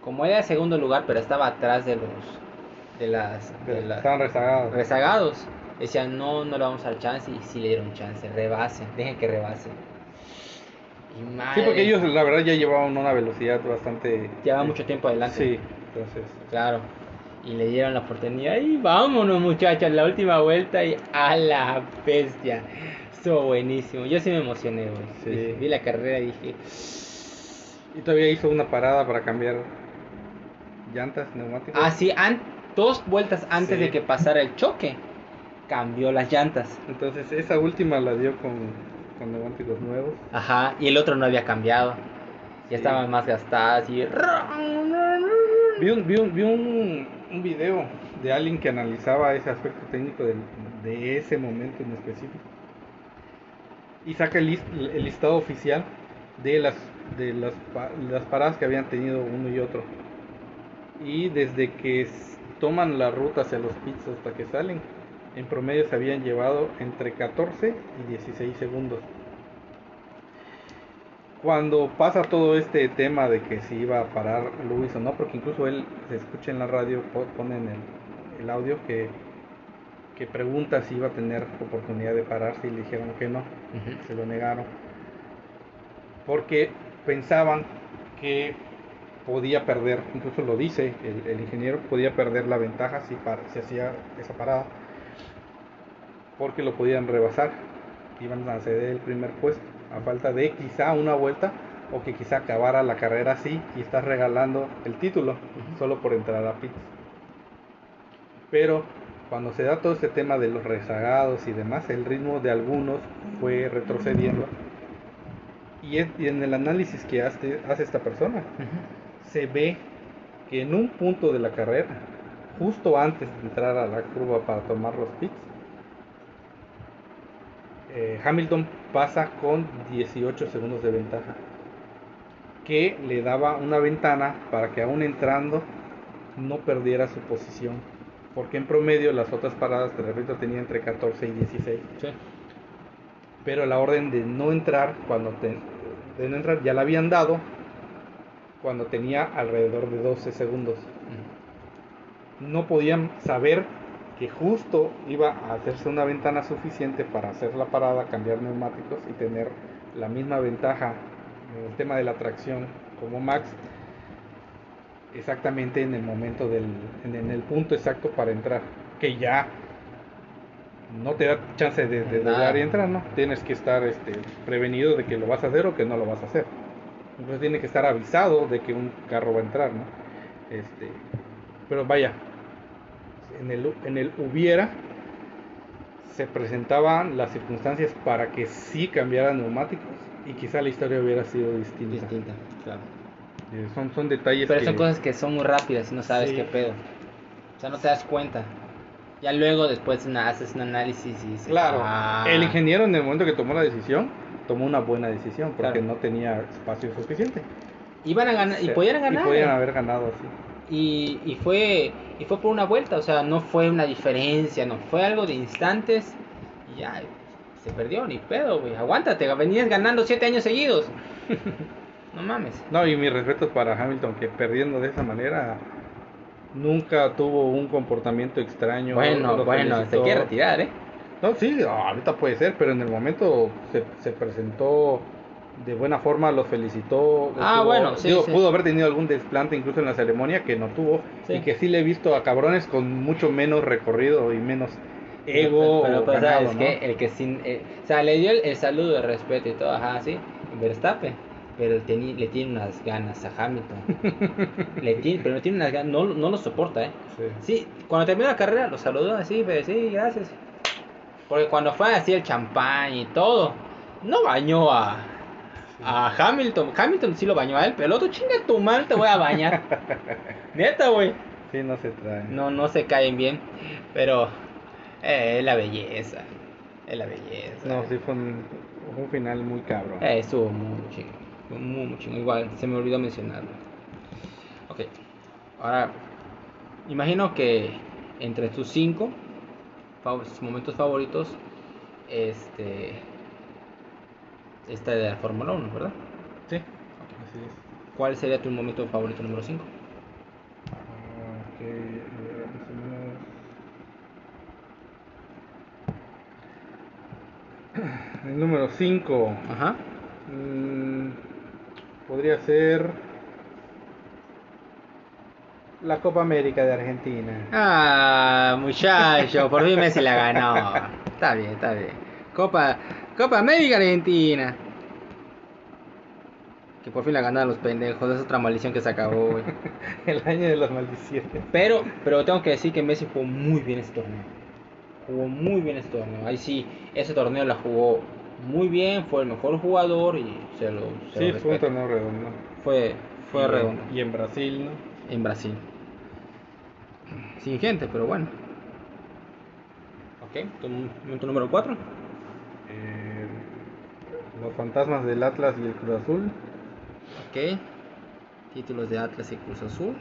como era segundo lugar, pero estaba atrás de los de las, de rezagados rezagados, decían no, no le vamos a dar chance y sí le dieron chance, rebasen, dejen que rebasen. Sí, porque ellos la verdad ya llevaban una velocidad bastante... Lleva mucho tiempo adelante. Sí, entonces... Claro. Y le dieron la oportunidad. Y vámonos, muchachos, la última vuelta y a la bestia. Estuvo buenísimo. Yo sí me emocioné, güey. Sí. Dije- Vi la carrera y dije, Y todavía hizo una parada para cambiar llantas, neumáticos. ah, sí, an- dos vueltas antes Sí. de que pasara el choque, cambió las llantas. Entonces esa última la dio con, con neumáticos nuevos. Ajá, y el otro no había cambiado. Ya Sí. estaban más gastadas y... Vi un, vi un, vi un, un video de alguien que analizaba ese aspecto técnico de ese momento en específico. Y saca el, list- el listado oficial de las, de las, las paradas que habían tenido uno y otro. Y desde que toman la ruta hacia los pits hasta que salen, en promedio se habían llevado entre 14 y 16 segundos. Cuando pasa todo este tema de que si iba a parar Luis o no, porque incluso él se escucha en la radio, po- ponen el, el audio que, que pregunta si iba a tener oportunidad de pararse y le dijeron que no, se lo negaron. Porque pensaban que podía perder, incluso lo dice el, el ingeniero, podía perder la ventaja si, si hacía esa parada, porque lo podían rebasar, iban a ceder el primer puesto, a falta de quizá una vuelta, o que quizá acabara la carrera así y estás regalando el título solo por entrar a pits. Pero cuando se da todo este tema de los rezagados y demás, el ritmo de algunos fue retrocediendo. Y, en el análisis que hace, esta persona, se ve que en un punto de la carrera, justo antes de entrar a la curva para tomar los pits, eh, Hamilton pasa con 18 segundos de ventaja, que le daba una ventana para que aún entrando no perdiera su posición, porque en promedio las otras paradas, te repito, tenía entre 14 y 16 Sí. pero la orden de no entrar cuando te- de no entrar ya la habían dado cuando tenía alrededor de 12 segundos. No podían saber que justo iba a hacerse una ventana suficiente para hacer la parada, cambiar neumáticos y tener la misma ventaja en el tema de la tracción como Max exactamente en el momento del en, el punto exacto para entrar que ya no te da chance de, de y entrar, ¿no? Tienes que estar este, prevenido de que lo vas a hacer o que no lo vas a hacer. Entonces tiene que estar avisado de que un carro va a entrar, ¿no? Este, pero vaya, en el, en el hubiera se presentaban las circunstancias para que sí cambiaran neumáticos y quizá la historia hubiera sido distinta. Distinta, claro. Eh, Son, son detalles Pero que... son cosas que son muy rápidas y no sabes Sí. qué pedo. O sea, no te das cuenta. Ya luego después una- haces un análisis y dices, Claro, "Ah". el ingeniero en el momento que tomó la decisión, tomó una buena decisión porque Claro. no tenía espacio suficiente. Iban a ganar, y podían ganar. Y podían haber ganado así. Y, y fue y fue por una vuelta, o sea, no fue una diferencia, no fue algo de instantes y ya se perdió, ni pedo, güey. Aguántate, venías ganando siete años seguidos. no mames. No, y mis respetos para Hamilton, que perdiendo de esa manera nunca tuvo un comportamiento extraño. Bueno, bueno, se quiere retirar, ¿eh? No, sí, ahorita puede ser, pero en el momento se, se presentó de buena forma, los felicitó. Ah, estuvo- bueno, sí, digo, sí. Pudo haber tenido algún desplante incluso en la ceremonia que no tuvo Sí. y que sí le he visto a cabrones con mucho menos recorrido y menos ego Pero, pero, ganado, ¿sabes ¿no? qué? El que sin. eh, o sea, le dio el, el saludo de respeto y todo, ajá, sí. Verstappen. Pero teni- le tiene unas ganas a Hamilton. le tiene, pero le tiene unas ganas, no, no lo soporta, ¿eh? Sí. Sí, cuando terminó la carrera lo saludó así, pero sí, gracias. Porque cuando fue así el champán y todo, no bañó a, a Hamilton. Hamilton sí lo bañó a él, pero el otro chinga tu mal, te voy a bañar. Neta, güey. Sí, no se trae. No, no se caen bien, pero eh, es la belleza. Es la belleza. No, sí fue un, fue un final muy cabrón. Eh, estuvo muy chingo. Muy, muy chingo. Igual, se me olvidó mencionarlo. Ok. Ahora, imagino que entre tus cinco momentos favoritos, este. Esta de la Fórmula 1, ¿verdad? Sí, así es. ¿Cuál sería tu momento favorito número 5? Ah, ok, a ver, más o menos. El número 5. Ajá. Mm, podría ser la Copa América de Argentina. Ah, muchacho, por fin Messi la ganó. Está bien, está bien. Copa, Copa América Argentina. Que por fin la ganaron los pendejos. Es otra maldición que se acabó, güey. El año de las maldiciones. Pero, pero tengo que decir que Messi jugó muy bien ese torneo. Jugó muy bien ese torneo. Ahí sí, ese torneo la jugó muy bien. Fue el mejor jugador y se lo. Se Sí, lo fue un torneo redondo. Fue, fue Y en- redondo. Y en Brasil, ¿no? En Brasil. Sin gente, pero bueno. Ok, tu momento número 4. Eh, los fantasmas del Atlas y el Cruz Azul. Ok. Títulos de Atlas y Cruz Azul.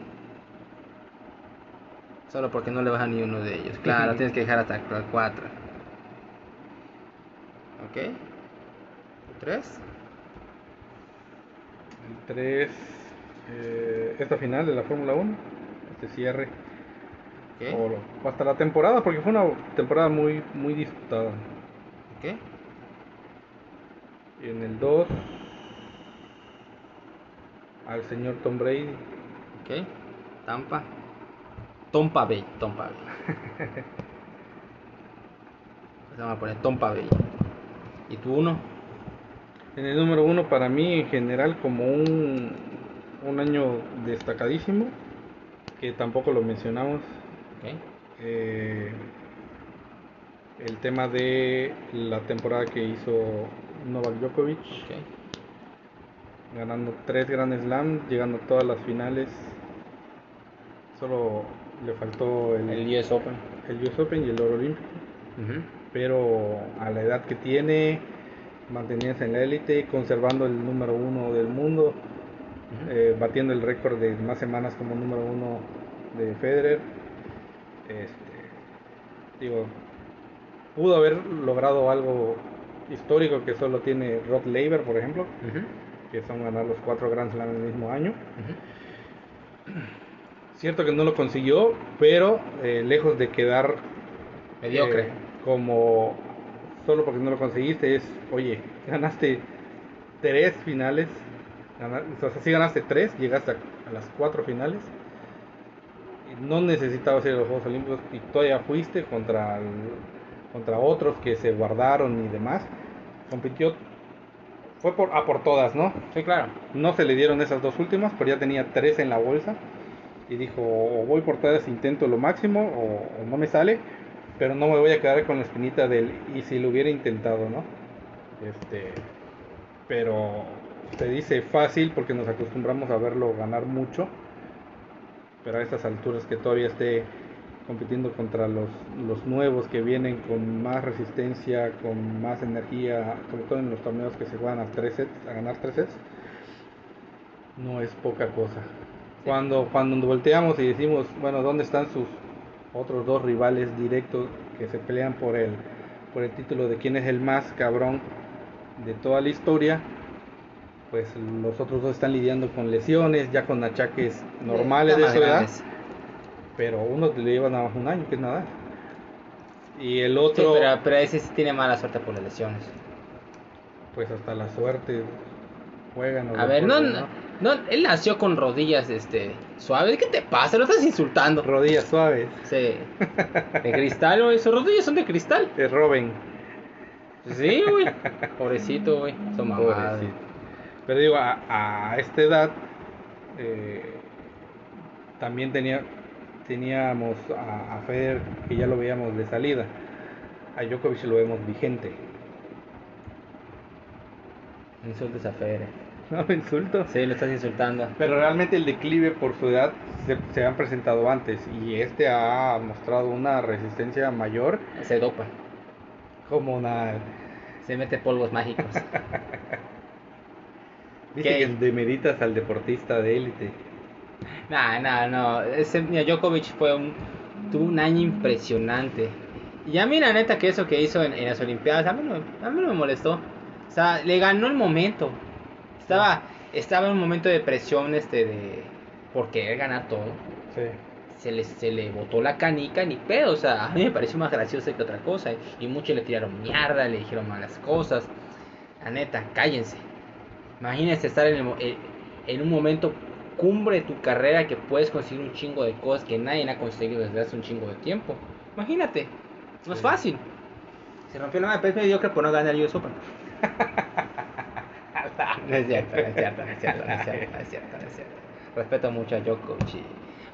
Solo porque no le baja ni uno de ellos. Claro, tienes que dejar hasta el 4. Ok. 3. El 3, esta final de la Fórmula 1, este cierre, o, hasta la temporada, porque fue una temporada muy, muy disputada. Ok. Y en el 2, al señor Tom Brady, Ok. Tampa. Tompa Bay. Tompa Bay. Se va a poner Tompa Bay. ¿Y tú uno? en el número 1 para mí en general como un, un año destacadísimo, que tampoco lo mencionamos, eh, el tema de la temporada que hizo Novak Djokovic. Ok. ganando tres Grand Slam, llegando a todas las finales. Solo le faltó el, El US Open. el US Open y el Oro Olímpico, pero a la edad que tiene, manteniéndose en la élite, conservando el número uno del mundo, eh, batiendo el récord de más semanas como número uno de Federer. Este, digo, pudo haber logrado algo histórico que solo tiene Rod Laver, por ejemplo, que son ganar los cuatro Grand Slam en el mismo año. Cierto que no lo consiguió, pero eh, lejos de quedar Mediocre. eh, como solo porque no lo conseguiste, es, oye, ganaste tres finales, gana- o sea, sí ganaste tres, llegaste a, a las cuatro finales, no necesitabas ir a los Juegos Olímpicos y todavía fuiste contra, el- contra otros que se guardaron y demás, compitió, fue por, a por todas, ¿no? Sí, claro. No se le dieron esas dos últimas, pero ya tenía tres en la bolsa. Y dijo, o voy por todas, intento lo máximo, o, o no me sale, pero no me voy a quedar con la espinita del, y si lo hubiera intentado, ¿no? Este, pero se dice fácil porque nos acostumbramos a verlo ganar mucho, pero a estas alturas que todavía esté compitiendo contra los, los nuevos que vienen con más resistencia, con más energía, sobre todo en los torneos que se juegan a tres sets, a ganar tres sets, no es poca cosa. Cuando, cuando nos volteamos y decimos, bueno, ¿dónde están sus otros dos rivales directos que se pelean por el, por el título de quién es el más cabrón de toda la historia? Pues los otros dos están lidiando con lesiones, ya con achaques normales de su edad, grandes. Pero uno le lleva nada más un año, que es nada. Y el Sí, otro, pero, pero ese sí tiene mala suerte por las lesiones. pues hasta la suerte juegan. o A ver, no, no, no, él nació con rodillas este suaves. ¿Qué te pasa? Lo estás insultando. Rodillas suaves. Sí. De cristal, güey. Sus rodillas son de cristal. Es Robin. Sí, güey. Pobrecito, güey. Son mamadas. Pobrecito. Pero digo, a, a esta edad eh, también tenía, teníamos a, a Federer que ya lo veíamos de salida. A Djokovic lo vemos vigente. Insultes a Federer. No lo insulto. Sí, lo estás insultando. Pero realmente el declive por su edad se, se han presentado antes y este ha mostrado una resistencia mayor Se dopa. como una... Se mete polvos mágicos. Dice que demeritas al deportista de élite. Nah, nah, no. Ese, mira, Djokovic fue un, tuvo un año impresionante. Y a mí la neta que eso que hizo en, en las Olimpiadas, a mí, no, a mí no me molestó. O sea, le ganó el momento. Estaba, estaba en un momento de presión este de por querer ganar todo. Sí. Se le, se le botó la canica ni pedo. O sea, a mí me pareció más gracioso que otra cosa. Y muchos le tiraron mierda, le dijeron malas cosas. La neta, cállense. Imagínese estar en, el eh, en un momento cumbre de tu carrera que puedes conseguir un chingo de cosas que nadie ha conseguido desde hace un chingo de tiempo. Imagínate, no es Sí. fácil. Se rompió la mano, pero es mediocre por no ganar el US Open. No es cierto, no es cierto, no es cierto, no es cierto, no es cierto, no es cierto. Respeto mucho a Djokovic y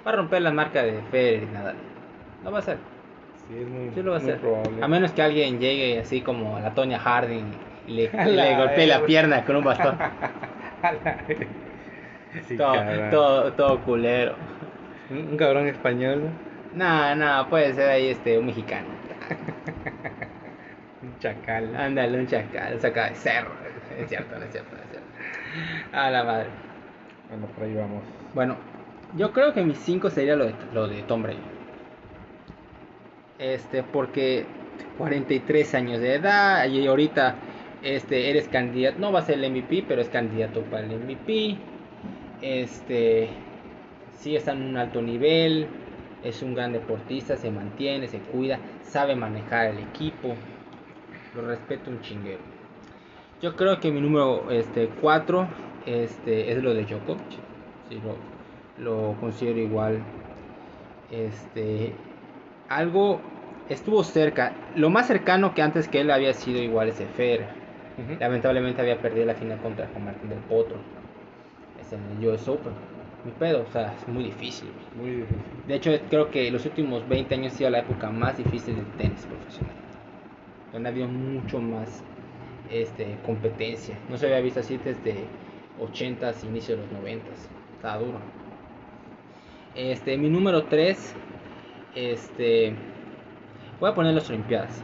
va a romper la marca de Federer y Nadal. Lo va a hacer, Sí, es muy, sí lo va a hacer. probable. A menos que alguien llegue así como a la Tonya Harding y le, le golpee la pierna con un bastón. Sí, todo, todo, todo culero. Un, cabrón español, No, no, puede ser ahí este, un mexicano. un chacal. Ándale, un chacal, saca de cerro. Es cierto, no es cierto, no es cierto. A la madre. Bueno, por ahí vamos. Bueno, yo creo que mis 5 sería lo de, lo de Tom Brady. Este, porque 43 años de edad y ahorita este, eres candidato, no va a ser el MVP, pero es candidato para el MVP. Este, sí está en un alto nivel, es un gran deportista, se mantiene, se cuida, sabe manejar el equipo. Lo respeto un chinguero. Yo creo que mi número este 4 este es lo de Djokovic. Sí, lo, lo considero igual. Este algo estuvo cerca. Lo más cercano que antes que él había sido igual ese Fer. Lamentablemente había perdido la final contra Juan Martín del Potro. Es en el US Open. Mi pedo, o sea, es muy difícil. Muy difícil. De hecho, creo que los últimos 20 años ha sido la época más difícil del tenis profesional. Donde ha habido mucho más este, competencia. No se había visto así desde 80s, inicio de los 90s. Estaba duro. Este, mi número 3, este, voy a poner las Olimpiadas.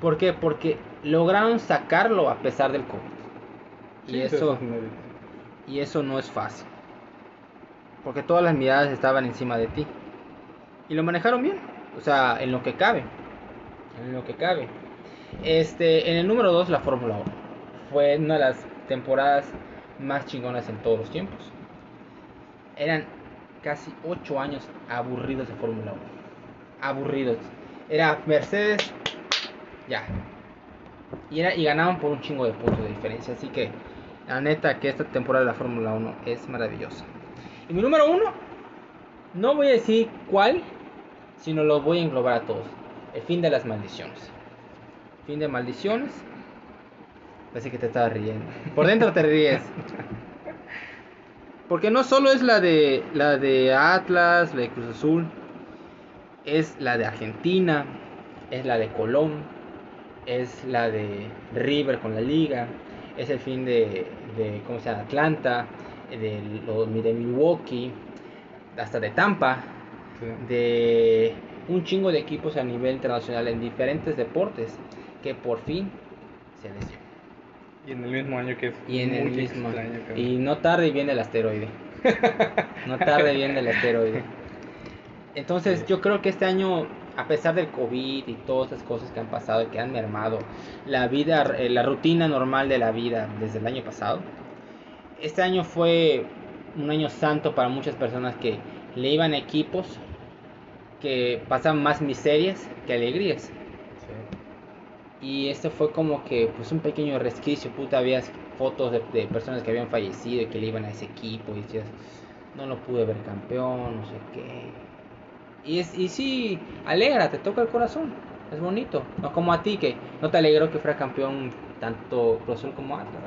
¿Por qué? Porque lograron sacarlo a pesar del COVID. Y eso, es. Y eso no es fácil. Porque todas las miradas estaban encima de ti. Y lo manejaron bien. O sea, en lo que cabe. En lo que cabe. Este, en el número 2, la Fórmula 1. Fue una de las temporadas más chingonas en todos los tiempos. Eran casi 8 años aburridos de Fórmula 1. Aburridos. Era Mercedes, ya. Y, era, y ganaban por un chingo de puntos de diferencia. Así que, la neta, que esta temporada de la Fórmula 1 es maravillosa. Y mi número 1, no voy a decir cuál, sino lo voy a englobar a todos. El fin de las maldiciones. Fin de maldiciones. Parece que te estaba riendo. Por dentro te ríes. Porque no solo es la de la de Atlas, la de Cruz Azul, es la de Argentina, es la de Colón, es la de River con la Liga, es el fin de, de ¿cómo se llama? Atlanta, de, lo- de Milwaukee, hasta de Tampa, Sí. de un chingo de equipos a nivel internacional en diferentes deportes que por fin se les dio. Y en el mismo año que es Y en el mismo. extraño. Y no tarde viene el asteroide. No tarde viene el asteroide. Entonces Sí. yo creo que este año, a pesar del COVID y todas esas cosas que han pasado y que han mermado la vida, eh, la rutina normal de la vida desde el año pasado, este año fue un año santo para muchas personas que le iban a equipos que pasan más miserias que alegrías. Sí. Y este fue como que pues un pequeño resquicio, puta, había fotos de, de personas que habían fallecido y que le iban a ese equipo y decías, no lo pude ver campeón, no sé qué. Y, es, y sí, alegra, te toca el corazón, es bonito. No como a ti que no te alegró que fuera campeón tanto Cruz Azul como Atlas.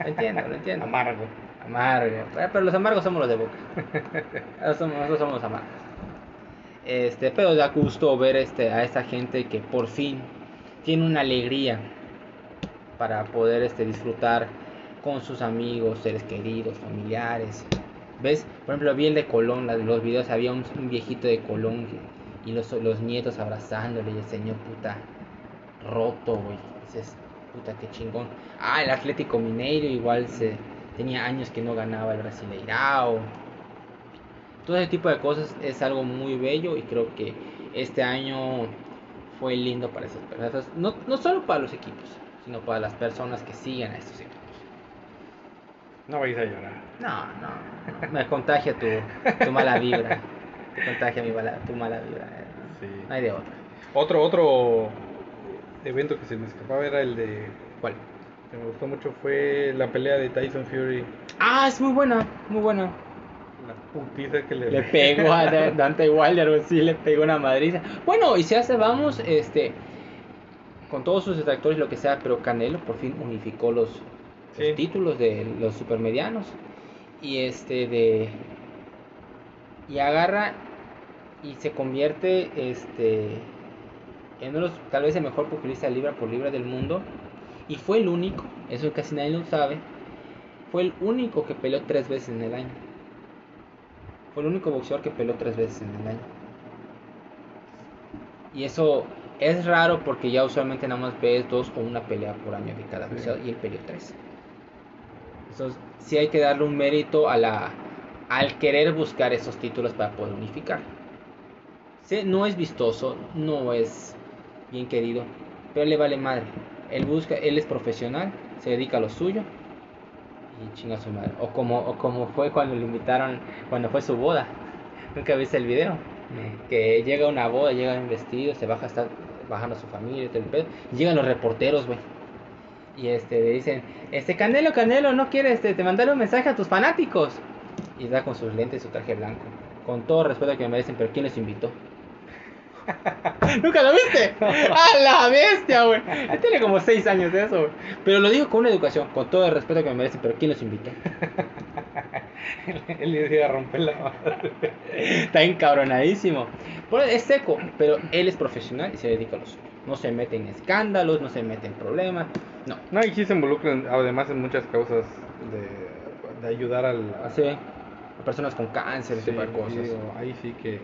Lo entiendo, lo entiendo. Amargo. Amargo. Eh, Pero los amargos somos los de boca. Nosotros somos, nosotros somos los amargos. Este, pero da gusto ver este, a esta gente que por fin tiene una alegría para poder este, disfrutar con sus amigos, seres queridos, familiares. ¿Ves? Por ejemplo, vi el de Colón, la- los videos, había un, viejito de Colón y los, los nietos abrazándole y el señor puta roto, güey. Dices, puta, qué chingón. Ah, el Atlético Mineiro igual se tenía años que no ganaba el Brasileirao. Todo ese tipo de cosas es algo muy bello y creo que este año fue lindo para esas personas. No, no solo para los equipos, sino para las personas que siguen a estos equipos. No vais a llorar. No, no, me contagia tu, tu mala vibra. Te contagia mi mala- tu mala vibra. eh. Sí. No hay de otra. Otro, otro evento que se me escapaba era el de ¿Cuál? que me gustó mucho fue la pelea de Tyson Fury. Ah, es muy buena, muy buena. La putiza que le, Le pegó a Da- Dante Wilder, sí, le pegó una madriza. Bueno, y si hace, vamos, este, con todos sus detractores, lo que sea, pero Canelo por fin unificó los, los Sí. títulos de los supermedianos. Y este, de. Y agarra y se convierte, este, en uno de los, tal vez el mejor pugilista libra por libra del mundo. Y fue el único, eso casi nadie lo sabe, fue el único que peleó tres veces en el año. Fue el único boxeador que peleó tres veces en el año. Y eso es raro porque ya usualmente nada más ves dos o una pelea por año de cada boxeador y él peleó tres. Entonces sí hay que darle un mérito a la, al querer buscar esos títulos para poder unificar. Sí, no es vistoso, no es bien querido, pero le vale madre. Él busca, él es profesional, se dedica a lo suyo y chinga a su madre. O como, o como fue cuando le invitaron, cuando fue su boda. Nunca viste el video. Que llega una boda, llega en vestido, se baja, está bajando a su familia, y todo el pedo. Y llegan los reporteros, güey. Y este, le dicen, este Canelo, Canelo, ¿no quieres este, te mandarle un mensaje a tus fanáticos? Y da con sus lentes y su traje blanco. Con todo respeto que me merecen, pero ¿quién les invitó? ¿Nunca lo viste? ¡A la bestia, güey! Él tiene como 6 años de eso, güey. Pero lo dijo con una educación, con todo el respeto que me merecen, pero ¿quién los invitó? Él le iba a romper la madre. Está encabronadísimo. Por- Es seco, pero él es profesional y se dedica a lo suyo. No se mete en escándalos, no se mete en problemas. No. No, y sí se involucran además en muchas causas de, de ayudar al... A personas con cáncer, ese Sí, tipo de cosas. digo, ahí sí que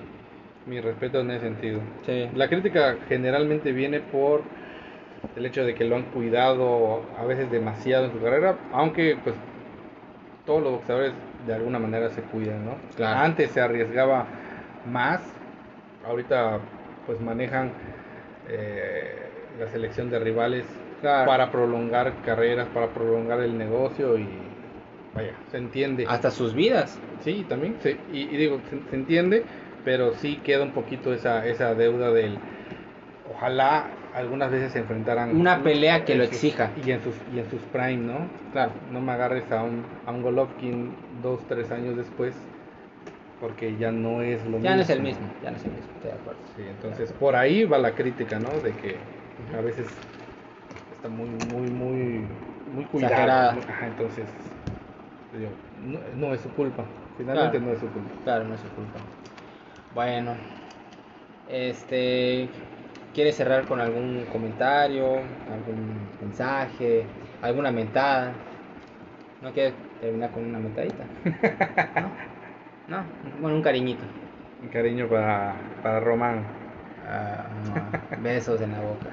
mi respeto en ese sentido. Sí. La crítica generalmente viene por el hecho de que lo han cuidado a veces demasiado en su carrera, aunque pues todos los boxeadores de alguna manera se cuidan, ¿no? Claro. Antes se arriesgaba más, ahorita pues manejan eh, la selección de rivales Claro. para prolongar carreras, para prolongar el negocio y vaya, se entiende. Hasta sus vidas. Sí, también, sí, y, y digo, se, se entiende, pero sí queda un poquito esa, esa deuda del, ojalá algunas veces se enfrentaran Una pelea que lo exija. y en sus y en sus prime, ¿no? Claro. No me agarres a un, a un Golovkin dos, tres años después, porque ya no es lo mismo. Ya no es el mismo, ya no es el mismo, estoy de acuerdo. Sí, entonces por ahí va la crítica, ¿no? De que a veces está muy, muy, muy, muy. Ajá, entonces, digo, no, no es su culpa. Finalmente Claro. no es su culpa. Claro, no es su culpa. Bueno, este, ¿quieres cerrar con algún comentario, algún mensaje, alguna mentada? ¿No quieres terminar con una mentadita? ¿No? No, bueno, un cariñito. Un cariño para, para Román. Ah, no, besos en la boca.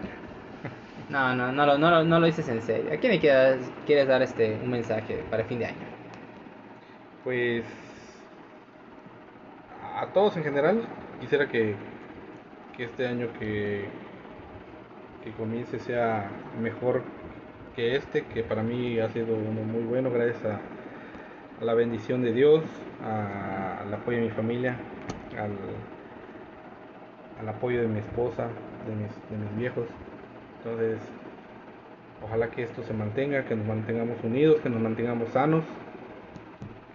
No, no, no, lo- no, no lo dices en serio. ¿A quién le quieres, quieres dar este un mensaje para fin de año? Pues a todos en general quisiera que, que este año que, que comience sea mejor que este, que para mí ha sido uno muy bueno gracias a, a la bendición de Dios, al apoyo de mi familia, al, apoyo de mi esposa, de mis, viejos. Entonces, ojalá que esto se mantenga, que nos mantengamos unidos, que nos mantengamos sanos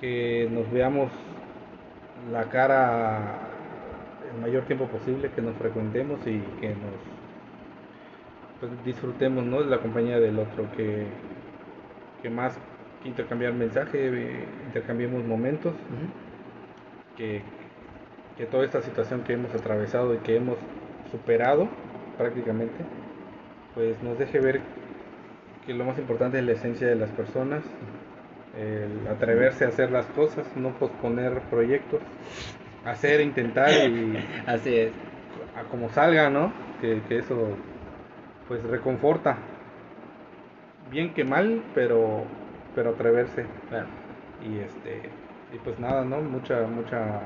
que nos veamos la cara el mayor tiempo posible, que nos frecuentemos y que nos pues, disfrutemos ¿no? de la compañía del otro, que, que más intercambiar mensaje, eh, intercambiemos momentos, que, que toda esta situación que hemos atravesado y que hemos superado prácticamente, pues nos deje ver que lo más importante es la esencia de las personas, el atreverse a hacer las cosas, no posponer proyectos, hacer, intentar y Así es. a como salga, ¿no? Que, que eso pues reconforta. Bien que mal, pero pero atreverse Claro. y este y pues nada, ¿no? Mucha mucha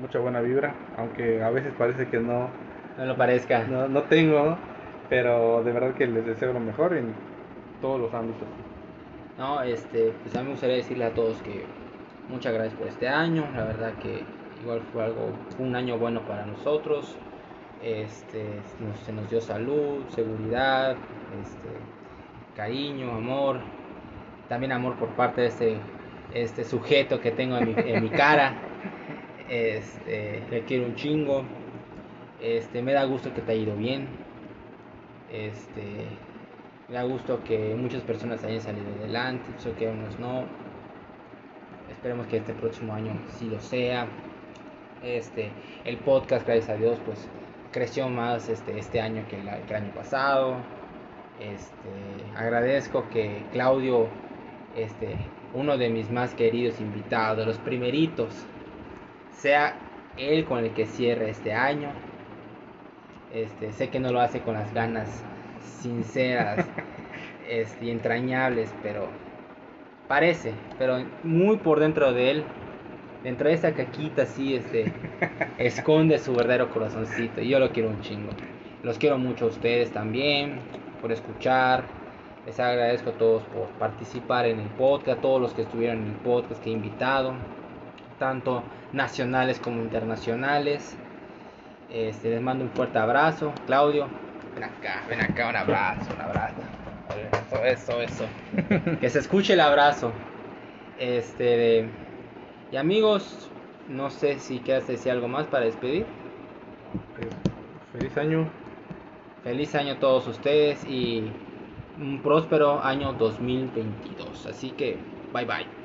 mucha buena vibra, aunque a veces parece que no No lo parezca. no, no tengo, ¿no? pero de verdad que les deseo lo mejor en todos los ámbitos. No, este, pues a mí me gustaría decirle a todos que muchas gracias por este año. La verdad que igual fue algo, un año bueno para nosotros. Este, nos- se nos dio salud, seguridad, este, cariño, amor, también amor por parte de este, este sujeto que tengo en mi, en mi cara. Este, le quiero un chingo. Este, me da gusto que te haya ido bien. Este, me da gusto que muchas personas hayan salido adelante, yo que unos no. Esperemos que este próximo año sí lo sea. Este, el podcast, gracias a Dios, pues creció más este, este año que, que el año pasado. Este, agradezco que Claudio, este, uno de mis más queridos invitados, los primeritos, sea él con el que cierre este año. Este, sé que no lo hace con las ganas sinceras este, y entrañables, pero parece, pero muy por dentro de él, dentro de esa caquita así, este, esconde su verdadero corazoncito. Y yo lo quiero un chingo. Los quiero mucho a ustedes también, por escuchar. Les agradezco a todos por participar en el podcast, a todos los que estuvieron en el podcast que he invitado, tanto nacionales como internacionales. Este, les mando un fuerte abrazo. Claudio, ven acá, ven acá, un abrazo, un abrazo. Eso, eso, eso. que se escuche el abrazo. Este, y amigos, no sé si quieres decir algo más para despedir. Feliz año. Feliz año a todos ustedes y un próspero año 2022. Así que, bye bye.